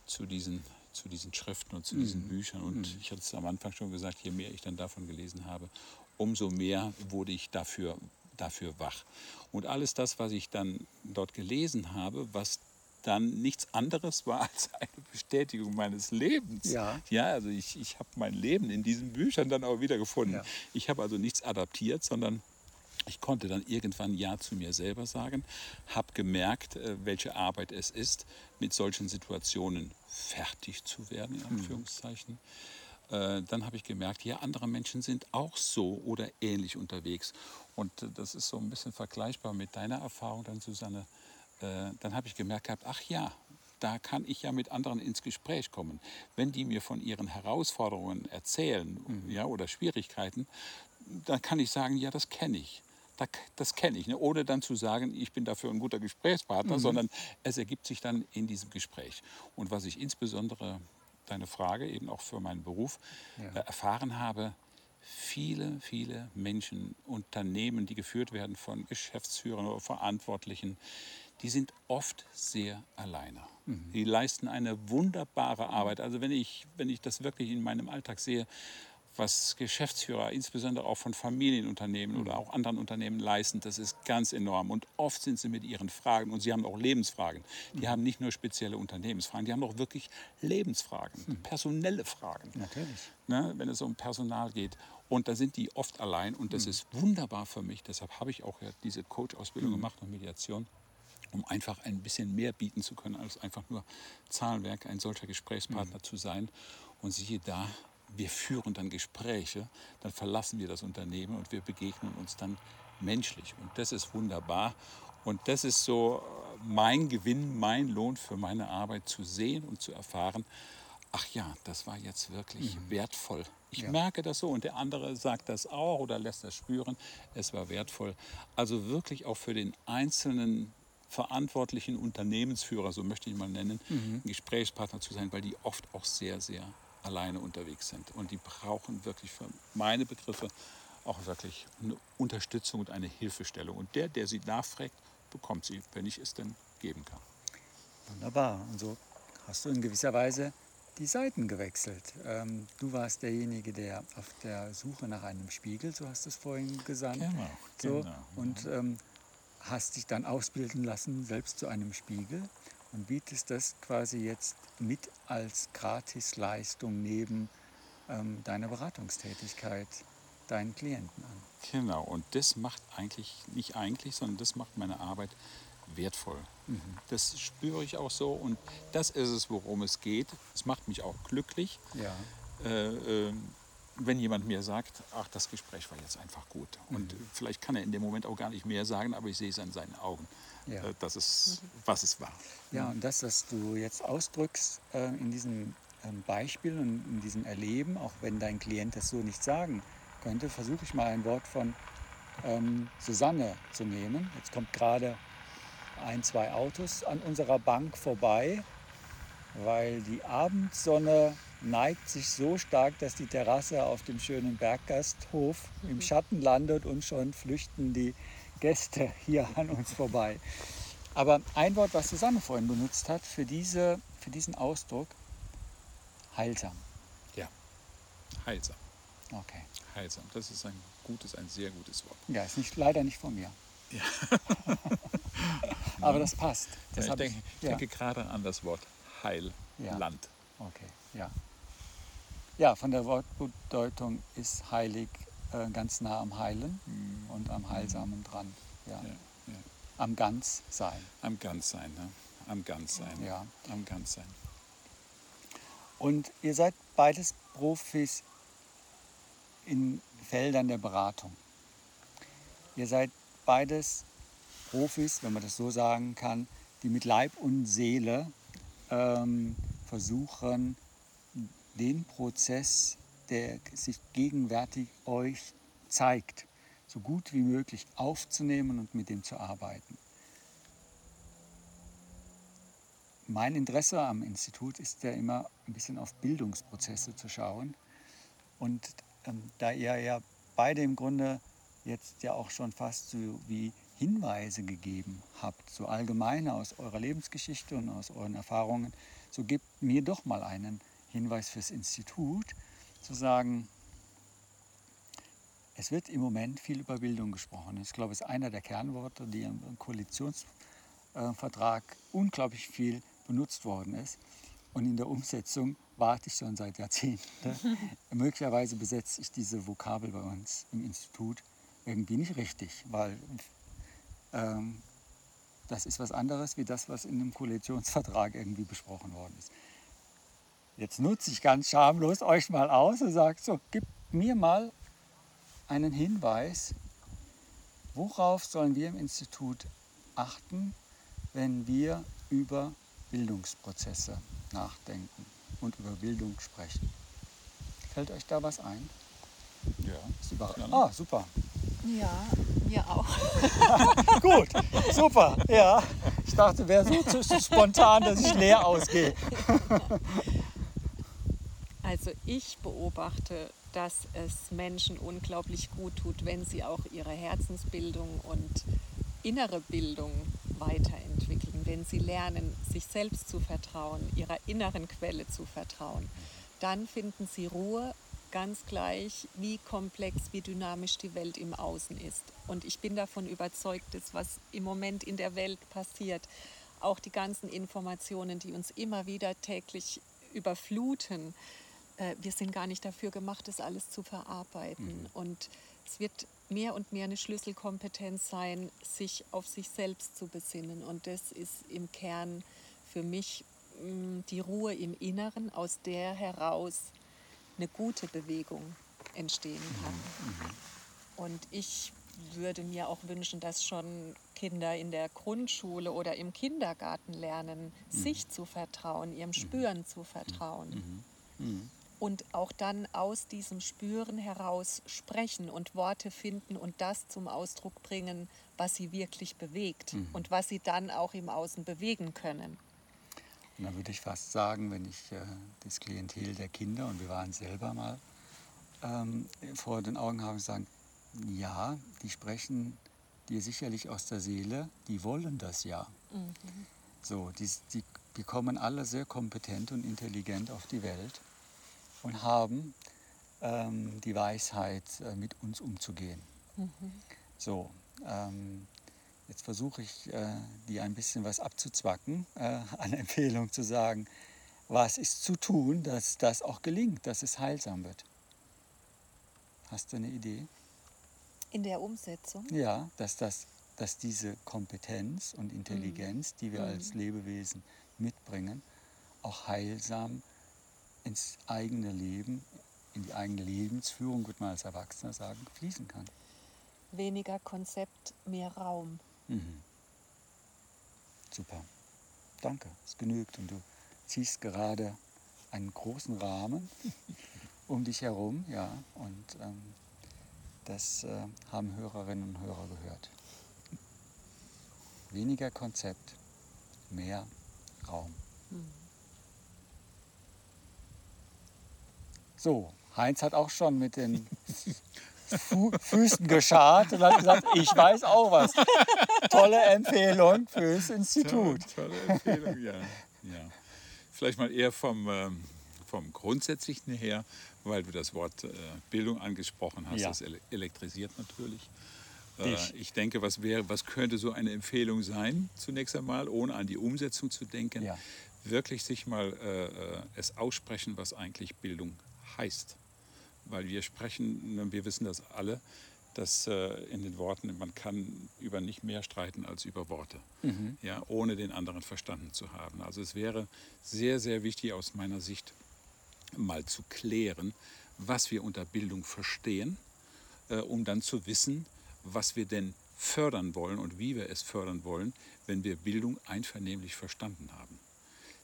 zu diesen, zu diesen Schriften und zu diesen Büchern. Und ich hatte es am Anfang schon gesagt, je mehr ich dann davon gelesen habe, umso mehr wurde ich dafür, dafür wach. Und alles das, was ich dann dort gelesen habe, was dann nichts anderes war als eine Bestätigung meines Lebens. Ja. ja also ich, ich habe mein Leben in diesen Büchern dann auch wieder gefunden. Ja. Ich habe also nichts adaptiert, sondern ich konnte dann irgendwann Ja zu mir selber sagen, habe gemerkt, äh, welche Arbeit es ist, mit solchen Situationen fertig zu werden, in Anführungszeichen. Äh, Dann habe ich gemerkt, ja, andere Menschen sind auch so oder ähnlich unterwegs. Und äh, das ist so ein bisschen vergleichbar mit deiner Erfahrung dann, Susanne. Äh, Dann habe ich gemerkt gehabt, ach ja, da kann ich ja mit anderen ins Gespräch kommen. Wenn die mir von ihren Herausforderungen erzählen ja, oder Schwierigkeiten, dann kann ich sagen, ja, das kenne ich. Da- Das kenne ich, ne? ohne dann zu sagen, ich bin dafür ein guter Gesprächspartner, sondern es ergibt sich dann in diesem Gespräch. Und was ich insbesondere, deine Frage eben auch für meinen Beruf, Ja. äh, erfahren habe, viele, viele Menschen, Unternehmen, die geführt werden von Geschäftsführern oder Verantwortlichen, die sind oft sehr alleine. Die leisten eine wunderbare Arbeit. Also wenn ich, wenn ich das wirklich in meinem Alltag sehe, was Geschäftsführer, insbesondere auch von Familienunternehmen oder auch anderen Unternehmen leisten, das ist ganz enorm. Und oft sind sie mit ihren Fragen, und sie haben auch Lebensfragen. Die haben nicht nur spezielle Unternehmensfragen, die haben auch wirklich Lebensfragen, personelle Fragen Natürlich. ne, wenn es um Personal geht. Und da sind die oft allein und das ist wunderbar für mich. Deshalb habe ich auch ja diese Coach-Ausbildung gemacht und Mediation, um einfach ein bisschen mehr bieten zu können, als einfach nur Zahlenwerk, ein solcher Gesprächspartner zu sein. Und siehe da, wir führen dann Gespräche, dann verlassen wir das Unternehmen und wir begegnen uns dann menschlich. Und das ist wunderbar. Und das ist so äh, mein Gewinn, mein Lohn für meine Arbeit zu sehen und zu erfahren, ach ja, das war jetzt wirklich wertvoll. Ich merke das so und der andere sagt das auch oder lässt das spüren, es war wertvoll. Also wirklich auch für den einzelnen verantwortlichen Unternehmensführer, so möchte ich mal nennen, ein Gesprächspartner zu sein, weil die oft auch sehr, sehr alleine unterwegs sind. Und die brauchen wirklich für meine Begriffe auch wirklich eine Unterstützung und eine Hilfestellung. Und der, der sie nachfragt, bekommt sie, wenn ich es denn geben kann. Wunderbar. Und so hast du in gewisser Weise die Seiten gewechselt. Ähm, du warst derjenige, der auf der Suche nach einem Spiegel, so hast du es vorhin gesagt. Genau, So, genau. Und ähm, hast dich dann ausbilden lassen, selbst zu einem Spiegel und bietest das quasi jetzt mit als Gratisleistung neben ähm, deiner Beratungstätigkeit deinen Klienten an. Genau, und das macht eigentlich, nicht eigentlich, sondern das macht meine Arbeit wertvoll. Mhm. Das spüre ich auch so und das ist es, worum es geht. Es macht mich auch glücklich, Ja. äh, äh, wenn jemand mir sagt, ach, das Gespräch war jetzt einfach gut. Und Mhm. vielleicht kann er in dem Moment auch gar nicht mehr sagen, aber ich sehe es an seinen Augen, Ja. äh, dass es, was es war. Ja, und das, was du jetzt ausdrückst äh, in diesem ähm, Beispiel und in diesem Erleben, auch wenn dein Klient das so nicht sagen könnte, versuche ich mal ein Wort von ähm, Susanne zu nehmen. Jetzt kommt gerade ein, zwei Autos an unserer Bank vorbei, weil die Abendsonne neigt sich so stark, dass die Terrasse auf dem schönen Berggasthof im Schatten landet und schon flüchten die Gäste hier an uns vorbei. Aber ein Wort, was Susanne vorhin benutzt hat für, diese, für diesen Ausdruck, heilsam. Ja, heilsam. Okay. Heilsam, das ist ein gutes, ein sehr gutes Wort. Ja, ist nicht, leider nicht von mir. Aber das passt. Das Ja, ich denke, ich ja. denke gerade an das Wort Heilland. Okay, ja. Ja, von der Wortbedeutung ist heilig äh, ganz nah am Heilen und am Heilsamen dran. Ja. Ja, ja. Am Ganzsein. Am Ganzsein, ne? am Ganzsein. Ja. Am Ganzsein. Und ihr seid beides Profis in Feldern der Beratung. Ihr seid beides Profis, wenn man das so sagen kann, die mit Leib und Seele ähm, versuchen, den Prozess, der sich gegenwärtig euch zeigt, so gut wie möglich aufzunehmen und mit dem zu arbeiten. Mein Interesse am Institut ist ja immer ein bisschen auf Bildungsprozesse zu schauen. Und ähm, da ihr ja beide im Grunde jetzt ja auch schon fast so wie Hinweise gegeben habt, so allgemeine aus eurer Lebensgeschichte und aus euren Erfahrungen, so gebt mir doch mal einen Hinweis fürs Institut, zu sagen, es wird im Moment viel über Bildung gesprochen. Ich glaube, es ist einer der Kernworte, die im Koalitionsvertrag unglaublich viel benutzt worden ist. Und in der Umsetzung warte ich schon seit Jahrzehnten. Möglicherweise besetze ich diese Vokabel bei uns im Institut irgendwie nicht richtig, weil ähm, das ist was anderes wie das, was in einem Koalitionsvertrag irgendwie besprochen worden ist. Jetzt nutze ich ganz schamlos euch mal aus und sage so, gib mir mal einen Hinweis, worauf sollen wir im Institut achten, wenn wir über Bildungsprozesse nachdenken und über Bildung sprechen. Fällt euch da was ein? Ja. Gerne. Ah, super. Ja, mir auch. Gut, super. Ja, ich dachte, wäre so zu spontan, dass ich leer ausgehe. Also ich beobachte, dass es Menschen unglaublich gut tut, wenn sie auch ihre Herzensbildung und innere Bildung weiterentwickeln, wenn sie lernen, sich selbst zu vertrauen, ihrer inneren Quelle zu vertrauen. Dann finden sie Ruhe, ganz gleich, wie komplex, wie dynamisch die Welt im Außen ist. Und ich bin davon überzeugt, dass was im Moment in der Welt passiert, auch die ganzen Informationen, die uns immer wieder täglich überfluten, äh, wir sind gar nicht dafür gemacht, das alles zu verarbeiten. Und es wird mehr und mehr eine Schlüsselkompetenz sein, sich auf sich selbst zu besinnen. Und das ist im Kern für mich mh, die Ruhe im Inneren, aus der heraus eine gute Bewegung entstehen kann. Und ich würde mir auch wünschen, dass schon Kinder in der Grundschule oder im Kindergarten lernen, sich zu vertrauen, ihrem Spüren zu vertrauen. Und auch dann aus diesem Spüren heraus sprechen und Worte finden und das zum Ausdruck bringen, was sie wirklich bewegt und was sie dann auch im Außen bewegen können. Und dann würde ich fast sagen, wenn ich äh, das Klientel der Kinder, und wir waren selber mal, ähm, vor den Augen habe, sagen, ja, die sprechen dir sicherlich aus der Seele, die wollen das ja. So, die, die, die kommen alle sehr kompetent und intelligent auf die Welt und haben ähm, die Weisheit, äh, mit uns umzugehen. So, ähm, jetzt versuche ich, äh, dir ein bisschen was abzuzwacken, äh, an Empfehlung zu sagen, was ist zu tun, dass das auch gelingt, dass es heilsam wird. Hast du eine Idee? In der Umsetzung? Ja, dass, das, dass diese Kompetenz und Intelligenz, die wir als Lebewesen mitbringen, auch heilsam ins eigene Leben, in die eigene Lebensführung, würde man als Erwachsener sagen, fließen kann. Weniger Konzept, mehr Raum. Mhm. Super. Danke, es genügt. Und du ziehst gerade einen großen Rahmen um dich herum, ja, und ähm, das äh, haben Hörerinnen und Hörer gehört. Weniger Konzept, mehr Raum. So, Heinz hat auch schon mit den Fu Füßen geschart und hat gesagt, ich weiß auch was. Tolle Empfehlung fürs Institut. Tolle, tolle Empfehlung, ja. ja. Vielleicht mal eher vom, ähm, vom Grundsätzlichen her, weil du das Wort äh, Bildung angesprochen hast. Ja. Das ele elektrisiert natürlich. Äh, ich denke, was, wäre, was könnte so eine Empfehlung sein, zunächst einmal, ohne an die Umsetzung zu denken, Ja. wirklich sich mal äh, äh, es aussprechen, was eigentlich Bildung heißt. Weil wir sprechen, ne, wir wissen das alle, dass äh, in den Worten, man kann über nicht mehr streiten als über Worte, ja, ohne den anderen verstanden zu haben. Also es wäre sehr, sehr wichtig aus meiner Sicht, mal zu klären, was wir unter Bildung verstehen, äh, um dann zu wissen, was wir denn fördern wollen und wie wir es fördern wollen, wenn wir Bildung einvernehmlich verstanden haben.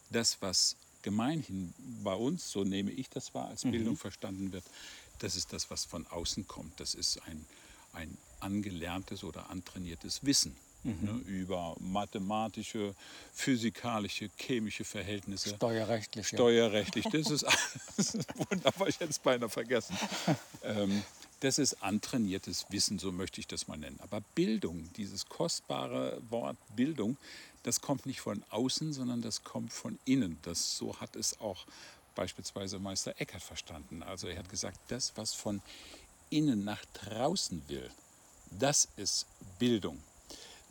Das, was gemeinhin bei uns, so nehme ich das wahr, als Bildung verstanden wird, das ist das, was von außen kommt. Das ist ein, ein angelerntes oder antrainiertes Wissen ne, über mathematische, physikalische, chemische Verhältnisse. Steuerrechtlich. ja. Steuerrechtlich, das ist alles wunderbar, ich hätte es beinahe vergessen. Ähm, das ist antrainiertes Wissen, so möchte ich das mal nennen. Aber Bildung, dieses kostbare Wort Bildung, das kommt nicht von außen, sondern das kommt von innen. Das, so hat es auch beispielsweise Meister Eckhart verstanden. Also er hat gesagt, das, was von innen nach draußen will, das ist Bildung.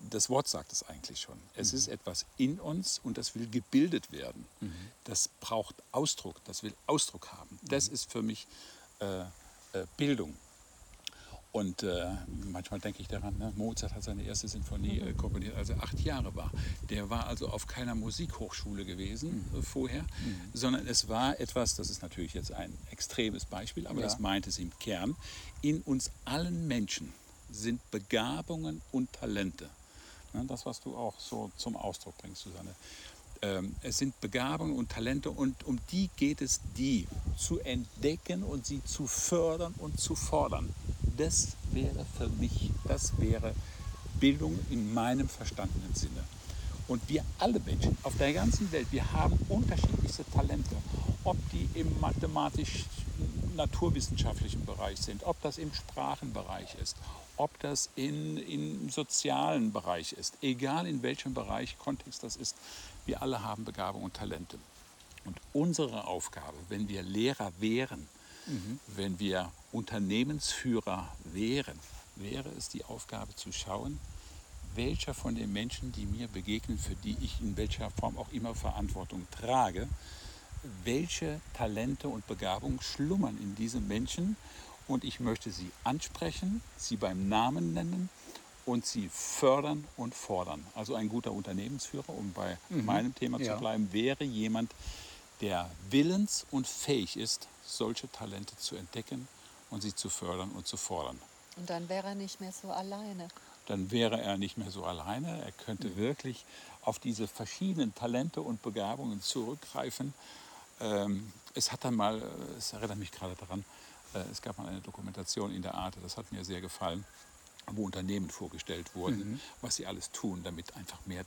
Das Wort sagt es eigentlich schon. Es ist etwas in uns und das will gebildet werden. Das braucht Ausdruck, das will Ausdruck haben. Das ist für mich äh, äh, Bildung. Und äh, manchmal denke ich daran, ne, Mozart hat seine erste Sinfonie äh, komponiert, als er acht Jahre war. Der war also auf keiner Musikhochschule gewesen äh, vorher, sondern es war etwas, das ist natürlich jetzt ein extremes Beispiel, aber Ja. das meint es im Kern, in uns allen Menschen sind Begabungen und Talente. Ne, das, was du auch so zum Ausdruck bringst, Susanne. Ähm, es sind Begabungen und Talente und um die geht es, die zu entdecken und sie zu fördern und zu fordern. Das wäre für mich, das wäre Bildung in meinem verstandenen Sinne. Und wir alle Menschen auf der ganzen Welt, wir haben unterschiedlichste Talente. Ob die im mathematisch-naturwissenschaftlichen Bereich sind, ob das im Sprachenbereich ist, ob das in, im sozialen Bereich ist, egal in welchem Bereich, Kontext das ist, wir alle haben Begabung und Talente. Und unsere Aufgabe, wenn wir Lehrer wären, wenn wir Unternehmensführer wären, wäre es die Aufgabe zu schauen, welcher von den Menschen, die mir begegnen, für die ich in welcher Form auch immer Verantwortung trage, welche Talente und Begabungen schlummern in diesem Menschen und ich möchte sie ansprechen, sie beim Namen nennen und sie fördern und fordern. Also ein guter Unternehmensführer, um bei meinem Thema Ja. zu bleiben, wäre jemand, der willens und fähig ist, solche Talente zu entdecken und sie zu fördern und zu fordern. Und dann wäre er nicht mehr so alleine. Dann wäre er nicht mehr so alleine. Er könnte wirklich auf diese verschiedenen Talente und Begabungen zurückgreifen. Ähm, es hat dann mal, äh, es erinnert mich gerade daran, äh, es gab mal eine Dokumentation in der Art, das hat mir sehr gefallen, wo Unternehmen vorgestellt wurden, was sie alles tun, damit einfach mehr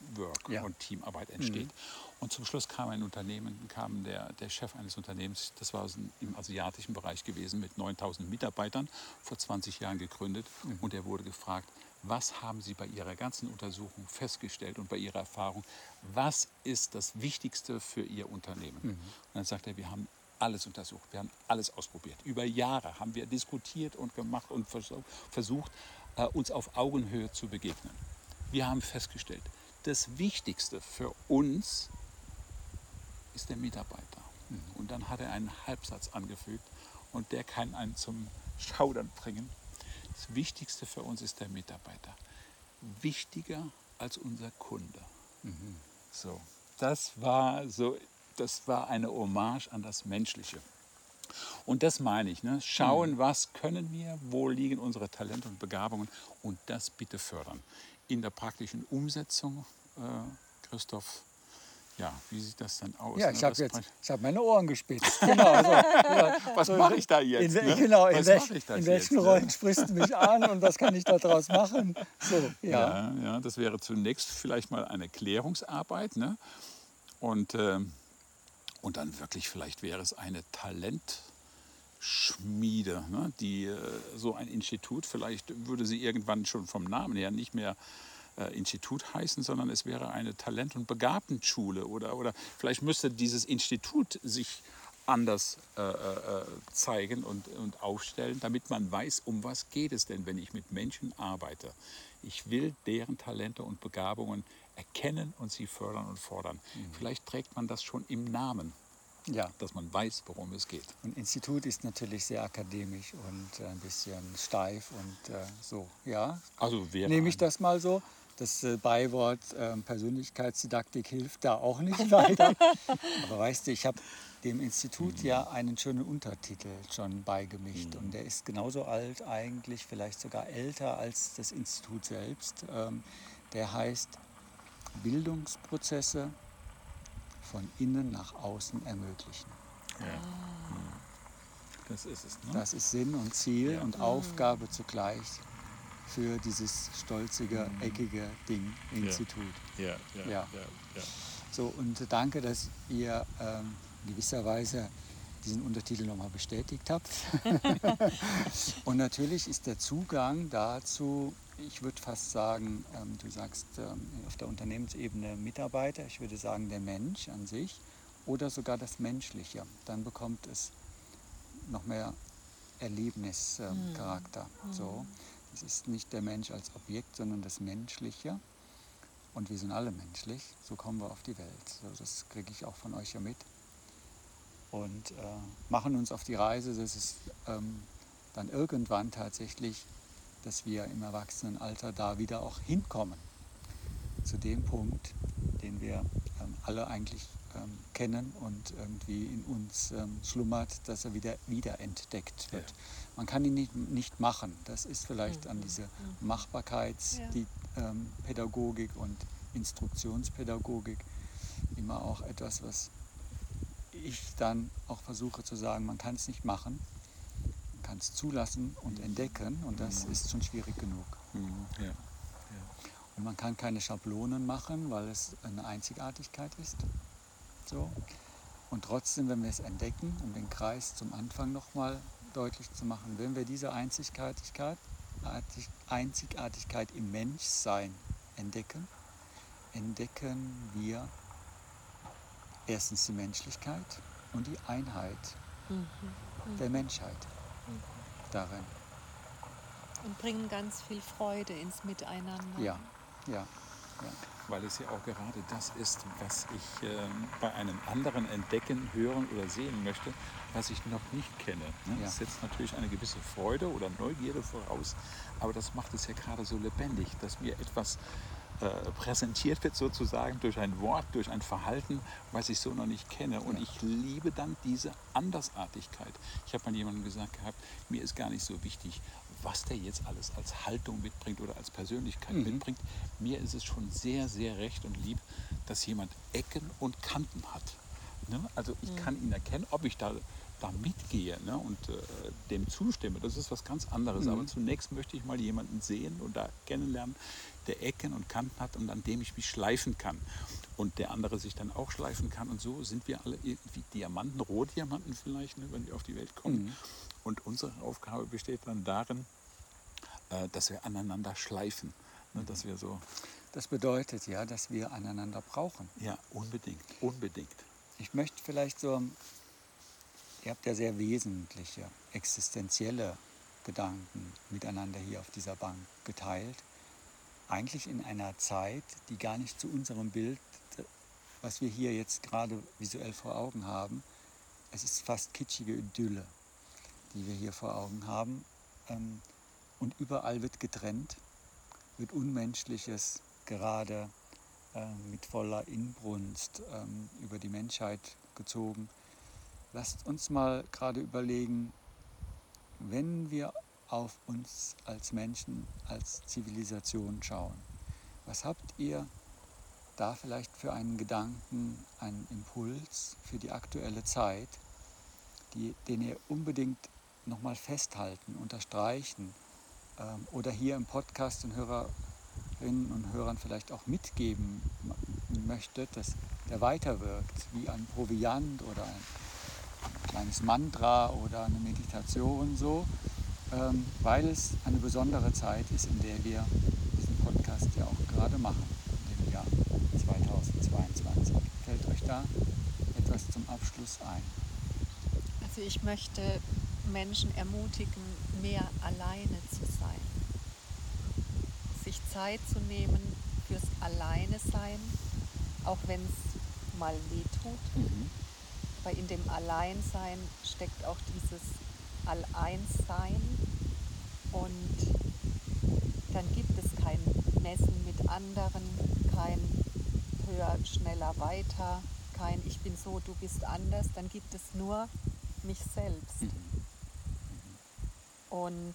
Teamwork Ja. und Teamarbeit entsteht. Und zum Schluss kam ein Unternehmen, kam der, der Chef eines Unternehmens, das war im asiatischen Bereich gewesen, mit 9000 Mitarbeitern, vor 20 Jahren gegründet. Und er wurde gefragt, was haben Sie bei Ihrer ganzen Untersuchung festgestellt und bei Ihrer Erfahrung, was ist das Wichtigste für Ihr Unternehmen? Und dann sagt er, wir haben alles untersucht, wir haben alles ausprobiert. Über Jahre haben wir diskutiert und gemacht und versuch- versucht, äh, uns auf Augenhöhe zu begegnen. Wir haben festgestellt, das Wichtigste für uns ist der Mitarbeiter. Und dann hat er einen Halbsatz angefügt und der kann einen zum Schaudern bringen. Das Wichtigste für uns ist der Mitarbeiter. Wichtiger als unser Kunde. So, das war so, das war eine Hommage an das Menschliche. Und das meine ich. Ne? Schauen, was können wir, wo liegen unsere Talente und Begabungen und das bitte fördern. In der praktischen Umsetzung, äh, Christoph, ja, wie sieht das dann aus? Ja, ne? ich habe jetzt, ich habe meine Ohren gespitzt. Genau. So, ja, Was mache ich da jetzt? In, ne? Genau, in, welch, in jetzt, welchen ne? Rollen sprichst du mich an und was kann ich daraus machen? So, ja. Ja, ja, das wäre zunächst vielleicht mal eine Klärungsarbeit. Ne? Und, ähm, und dann wirklich, vielleicht wäre es eine Talentschmiede, ne? die äh, so ein Institut, vielleicht würde sie irgendwann schon vom Namen her nicht mehr äh, Institut heißen, sondern es wäre eine Talent- und Begabtenschule. Oder, oder vielleicht müsste dieses Institut sich anders äh, äh, zeigen und, und aufstellen, damit man weiß, um was geht es denn, wenn ich mit Menschen arbeite. Ich will deren Talente und Begabungen erkennen und sie fördern und fordern. Vielleicht trägt man das schon im Namen, ja. dass man weiß, worum es geht. Und Institut ist natürlich sehr akademisch und äh, ein bisschen steif und äh, so. Ja, Also nehme ich das mal so. Das äh, Beiwort ähm, Persönlichkeitsdidaktik hilft da auch nicht weiter. Aber weißt du, ich habe dem Institut ja einen schönen Untertitel schon beigemischt. Und der ist genauso alt eigentlich, vielleicht sogar älter als das Institut selbst. Ähm, der heißt Bildungsprozesse von innen nach außen ermöglichen. Ja. Hm. Das ist es. Ne? Das ist Sinn und Ziel Ja. und Aufgabe zugleich für dieses stolzige, eckige Ding, Institut. ja, ja, Ja. ja, ja. So, und danke, dass ihr ähm, in gewisser Weise diesen Untertitel nochmal bestätigt habt. und natürlich ist der Zugang dazu, ich würde fast sagen, ähm, du sagst ähm, auf der Unternehmensebene Mitarbeiter, ich würde sagen der Mensch an sich oder sogar das Menschliche. Dann bekommt es noch mehr Erlebnischarakter. So. Es ist nicht der Mensch als Objekt, sondern das Menschliche. Und wir sind alle menschlich, so kommen wir auf die Welt. So, das kriege ich auch von euch ja mit. Und äh, machen uns auf die Reise, dass es ähm, dann irgendwann tatsächlich, dass wir im Erwachsenenalter da wieder auch hinkommen. Zu dem Punkt, den wir ähm, alle eigentlich ähm, kennen und irgendwie in uns ähm, schlummert, dass er wieder wiederentdeckt wird. Ja. Man kann ihn nicht, nicht machen. Das ist vielleicht an diese Machbarkeitspädagogik ähm, Pädagogik und Instruktionspädagogik immer auch etwas, was ich dann auch versuche zu sagen, man kann es nicht machen, kann es zulassen und entdecken und das ist schon schwierig genug. Mhm, ja. Und man kann keine Schablonen machen, weil es eine Einzigartigkeit ist. So. Und trotzdem, wenn wir es entdecken, um den Kreis zum Anfang nochmal deutlich zu machen, wenn wir diese Einzigartigkeit, Artig- Einzigartigkeit im Menschsein entdecken, entdecken wir erstens die Menschlichkeit und die Einheit der Menschheit darin. Und bringen ganz viel Freude ins Miteinander. Ja, ja, ja. Weil es ja auch gerade das ist, was ich ähm, bei einem anderen entdecken, hören oder sehen möchte, was ich noch nicht kenne. Ne? Ja. Das setzt natürlich eine gewisse Freude oder Neugierde voraus, aber das macht es ja gerade so lebendig, dass mir etwas äh, präsentiert wird sozusagen durch ein Wort, durch ein Verhalten, was ich so noch nicht kenne. Und ich liebe dann diese Andersartigkeit. Ich habe mal jemandem gesagt gehabt, mir ist gar nicht so wichtig, was der jetzt alles als Haltung mitbringt oder als Persönlichkeit mitbringt. Mir ist es schon sehr, sehr recht und lieb, dass jemand Ecken und Kanten hat. Ne? Also ich kann ihn erkennen, ob ich da, da mitgehe ne? und äh, dem zustimme. Das ist was ganz anderes. Aber zunächst möchte ich mal jemanden sehen und da kennenlernen, der Ecken und Kanten hat und an dem ich mich schleifen kann. Und der andere sich dann auch schleifen kann. Und so sind wir alle irgendwie Diamanten, Rohdiamanten vielleicht, ne? wenn wir auf die Welt kommen. Und unsere Aufgabe besteht dann darin, äh, dass wir aneinander schleifen. Ne? Dass wir so, Das bedeutet ja, dass wir einander brauchen. ja, unbedingt, unbedingt. Ich möchte vielleicht so, ihr habt ja sehr wesentliche, existenzielle Gedanken miteinander hier auf dieser Bank geteilt. Eigentlich in einer Zeit, die gar nicht zu unserem Bild, was wir hier jetzt gerade visuell vor Augen haben, es ist fast kitschige Idylle. die wir hier vor Augen haben. Ähm, und überall wird getrennt, wird Unmenschliches gerade äh, mit voller Inbrunst ähm, über die Menschheit gezogen. Lasst uns mal gerade überlegen, wenn wir auf uns als Menschen, als Zivilisation schauen, was habt ihr da vielleicht für einen Gedanken, einen Impuls für die aktuelle Zeit, die, den ihr unbedingt nochmal festhalten, unterstreichen ähm, oder hier im Podcast den Hörerinnen und Hörern vielleicht auch mitgeben möchtet, dass der weiterwirkt, wie ein Proviant oder ein, ein kleines Mantra oder eine Meditation so, ähm, weil es eine besondere Zeit ist, in der wir diesen Podcast ja auch gerade machen, in dem Jahr 2022. Fällt euch da etwas zum Abschluss ein? Also ich möchte Menschen ermutigen, mehr alleine zu sein. Sich Zeit zu nehmen fürs Alleine sein, auch wenn es mal weh tut. Mhm. Weil in dem Alleinsein steckt auch dieses Alleinssein und dann gibt es kein Messen mit anderen, kein höher, schneller, weiter, kein ich bin so, du bist anders, dann gibt es nur mich selbst. Mhm. Und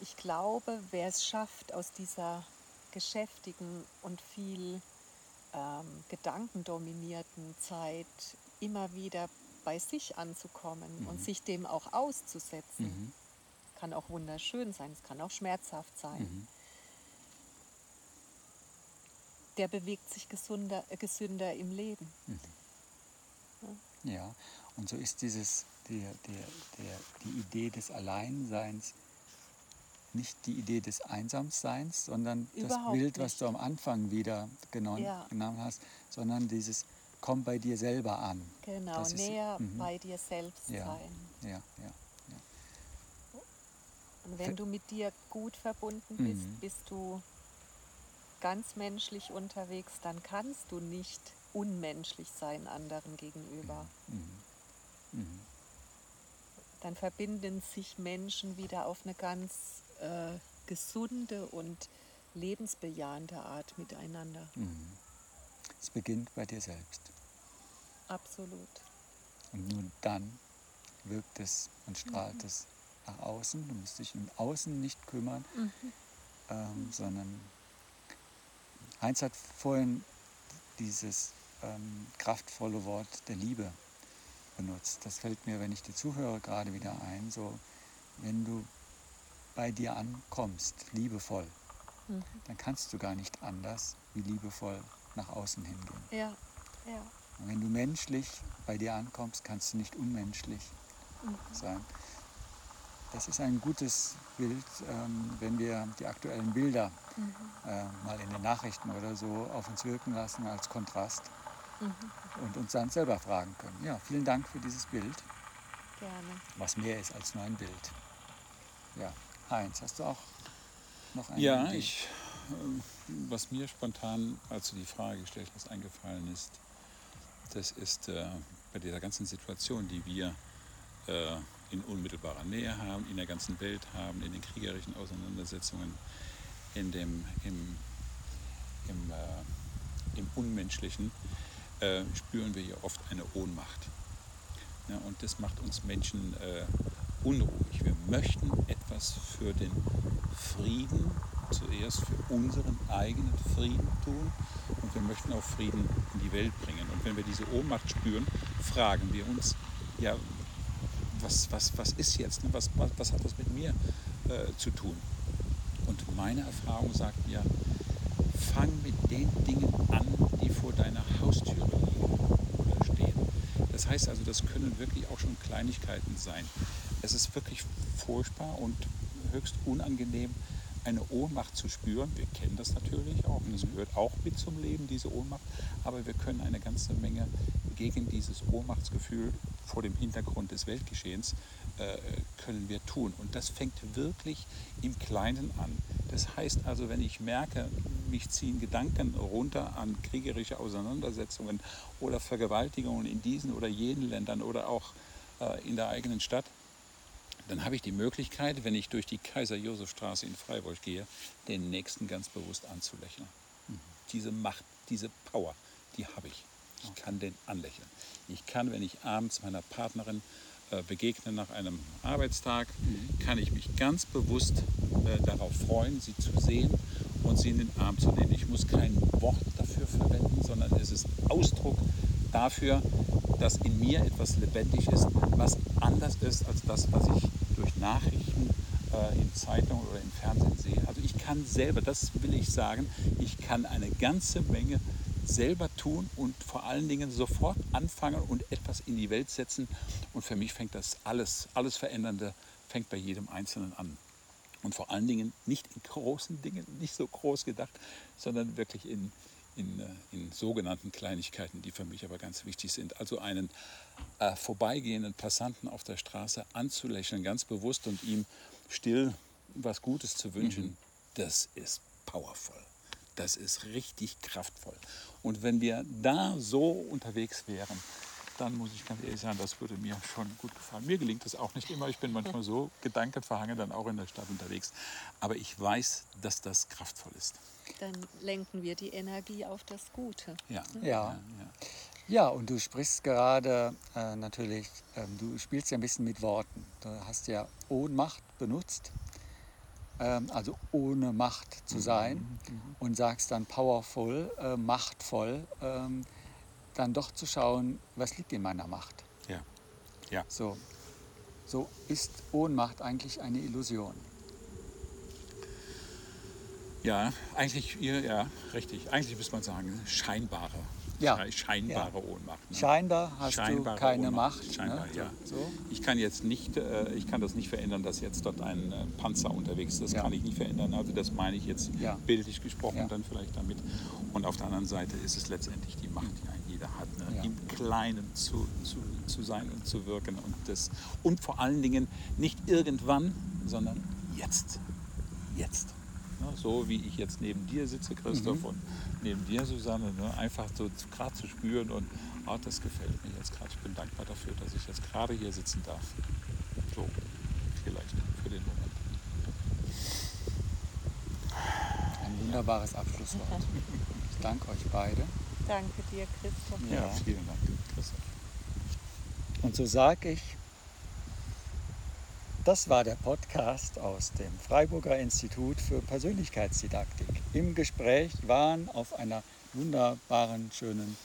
ich glaube, wer es schafft, aus dieser geschäftigen und viel ähm, gedankendominierten Zeit immer wieder bei sich anzukommen Mhm. und sich dem auch auszusetzen, Mhm. kann auch wunderschön sein, es kann auch schmerzhaft sein. Mhm. Der bewegt sich gesunder, äh, gesünder im Leben. Ja, und so ist dieses, der, der, der, die Idee des Alleinseins nicht die Idee des Einsamseins, sondern das Überhaupt Bild, was nicht. du am Anfang wieder genommen, Ja. genommen hast, sondern dieses Komm bei dir selber an. Genau, Das ist- näher mhm. bei dir selbst Ja. sein. Ja, ja. Und wenn du mit dir gut verbunden bist, Mhm. bist du ganz menschlich unterwegs, dann kannst du nicht unmenschlich sein anderen gegenüber. Mhm. Mhm. Dann verbinden sich Menschen wieder auf eine ganz äh, gesunde und lebensbejahende Art miteinander. Mhm. Es beginnt bei dir selbst. Absolut. Und nur dann wirkt es und strahlt es nach außen. Du musst dich im Außen nicht kümmern, ähm, sondern Heinz hat vorhin dieses ähm, kraftvolle Wort der Liebe benutzt. Das fällt mir, wenn ich dir zuhöre, gerade wieder ein. So, wenn du bei dir ankommst, liebevoll, Mhm. dann kannst du gar nicht anders wie liebevoll nach außen hingehen. Ja, ja. Und wenn du menschlich bei dir ankommst, kannst du nicht unmenschlich sein. Das ist ein gutes Bild, ähm, wenn wir die aktuellen Bilder äh, mal in den Nachrichten oder so auf uns wirken lassen als Kontrast und uns dann selber fragen können. Ja, vielen Dank für dieses Bild, Gerne. was mehr ist als nur ein Bild. Ja, Heinz, hast du auch noch eine Ja, Idee? ich, ähm, was mir spontan, als du die Frage gestellt hast, eingefallen ist, das ist äh, bei dieser ganzen Situation, die wir äh, in unmittelbarer Nähe haben, in der ganzen Welt haben, in den kriegerischen Auseinandersetzungen, in dem, im, im, äh, im Unmenschlichen, äh, spüren wir ja oft eine Ohnmacht. Ja, und das macht uns Menschen äh, unruhig. Wir möchten etwas für den Frieden, zuerst für unseren eigenen Frieden tun und wir möchten auch Frieden in die Welt bringen. Und wenn wir diese Ohnmacht spüren, fragen wir uns, ja, was, was, was ist jetzt? ne? Was, was, was hat das mit mir äh, zu tun? Und meine Erfahrung sagt mir, fang mit den Dingen an, die vor deiner Haustüre liegen oder stehen. Das heißt also, das können wirklich auch schon Kleinigkeiten sein. Es ist wirklich furchtbar und höchst unangenehm, eine Ohnmacht zu spüren. Wir kennen das natürlich auch, das gehört auch mit zum Leben, diese Ohnmacht. Aber wir können eine ganze Menge gegen dieses Ohnmachtsgefühl vor dem Hintergrund des Weltgeschehens äh, können wir tun. Und das fängt wirklich im Kleinen an. Das heißt also, wenn ich merke, mich ziehen Gedanken runter an kriegerische Auseinandersetzungen oder Vergewaltigungen in diesen oder jenen Ländern oder auch äh, in der eigenen Stadt, dann habe ich die Möglichkeit, wenn ich durch die Kaiser-Josef-Straße in Freiburg gehe, den Nächsten ganz bewusst anzulächeln. Diese Macht, diese Power, die habe ich. Ich kann den anlächeln. Ich kann, wenn ich abends meiner Partnerin äh, begegne nach einem Arbeitstag, kann ich mich ganz bewusst äh, darauf freuen, sie zu sehen und sie in den Arm zu nehmen. Ich muss kein Wort dafür verwenden, sondern es ist Ausdruck dafür, dass in mir etwas lebendig ist, was anders ist als das, was ich durch Nachrichten äh, in Zeitungen oder im Fernsehen sehe. Also ich kann selber, das will ich sagen, ich kann eine ganze Menge selber tun und vor allen Dingen sofort anfangen und etwas in die Welt setzen. Und für mich fängt das alles, alles Verändernde, fängt bei jedem Einzelnen an. Und vor allen Dingen nicht in großen Dingen, nicht so groß gedacht, sondern wirklich in, in, äh, in sogenannten Kleinigkeiten, die für mich aber ganz wichtig sind. Also einen äh, vorbeigehenden Passanten auf der Straße anzulächeln, ganz bewusst und ihm still was Gutes zu wünschen, mhm. das ist powerful. Das ist richtig kraftvoll. Und wenn wir da so unterwegs wären, dann muss ich ganz ehrlich sagen, das würde mir schon gut gefallen. Mir gelingt das auch nicht immer. Ich bin manchmal so gedankenverhangen dann auch in der Stadt unterwegs. Aber ich weiß, dass das kraftvoll ist. Dann lenken wir die Energie auf das Gute. Ja. Ja. ja. ja und du sprichst gerade äh, natürlich, äh, du spielst ja ein bisschen mit Worten. Du hast ja Ohnmacht benutzt ähm, also ohne Macht zu sein mhm. und sagst dann powerful, äh, machtvoll, ähm, dann doch zu schauen, was liegt in meiner Macht. Ja. ja. So. so ist Ohnmacht eigentlich eine Illusion. Ja, eigentlich, ja, richtig. Eigentlich müsste man sagen, scheinbare ja. scheinbare ja. Ohnmacht. Ne? Scheinbar hast scheinbare du keine Ohnmacht. Macht. Ne? Scheinbar, ne? ja. So. Ich kann jetzt nicht, äh, ich kann das nicht verändern, dass jetzt dort ein äh, Panzer unterwegs ist. Das ja. kann ich nicht verändern. Also das meine ich jetzt bildlich gesprochen dann vielleicht damit. Und auf der anderen Seite ist es letztendlich die Macht, die ein jeder hat, ne? im Kleinen zu, zu, zu sein und zu wirken. Und, das, und vor allen Dingen nicht irgendwann, sondern jetzt. Jetzt. Ne? So wie ich jetzt neben dir sitze, Christoph, mhm. und neben dir, Susanne, ne? einfach so gerade zu spüren und oh, das gefällt mir jetzt gerade. Ich bin dankbar dafür, dass ich jetzt gerade hier sitzen darf. So, vielleicht für den Moment. Ein wunderbares Abschlusswort. Ich danke euch beide. Danke dir, Christoph. Ja, ja. vielen Dank, Christoph. Und so sage ich, das war der Podcast aus dem Freiburger Institut für Persönlichkeitsdidaktik. Im Gespräch waren auf einer wunderbaren, schönen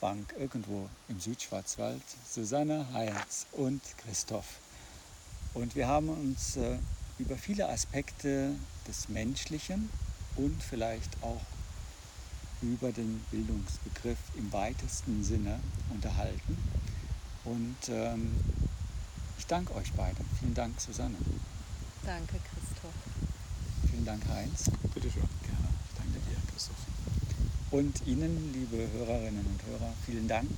Bank irgendwo im Südschwarzwald Susanne Heinz und Christoph. Und wir haben uns äh, über viele Aspekte des Menschlichen und vielleicht auch über den Bildungsbegriff im weitesten Sinne unterhalten. Und ähm, danke euch beiden. Vielen Dank, Susanne. Danke, Christoph. Vielen Dank, Heinz. Bitte schön, gerne. Ich danke dir, Christoph. Und Ihnen, liebe Hörerinnen und Hörer, vielen Dank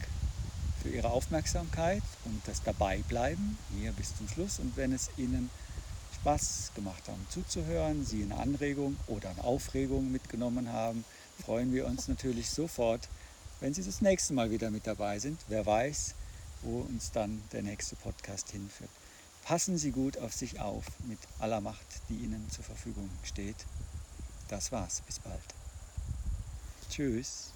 für Ihre Aufmerksamkeit und das Dabeibleiben hier bis zum Schluss. Und wenn es Ihnen Spaß gemacht hat, zuzuhören, Sie eine Anregung oder eine Aufregung mitgenommen haben, freuen wir uns natürlich sofort, wenn Sie das nächste Mal wieder mit dabei sind. Wer weiß, wo uns dann der nächste Podcast hinführt. Passen Sie gut auf sich auf mit aller Macht, die Ihnen zur Verfügung steht. Das war's. Bis bald. Tschüss.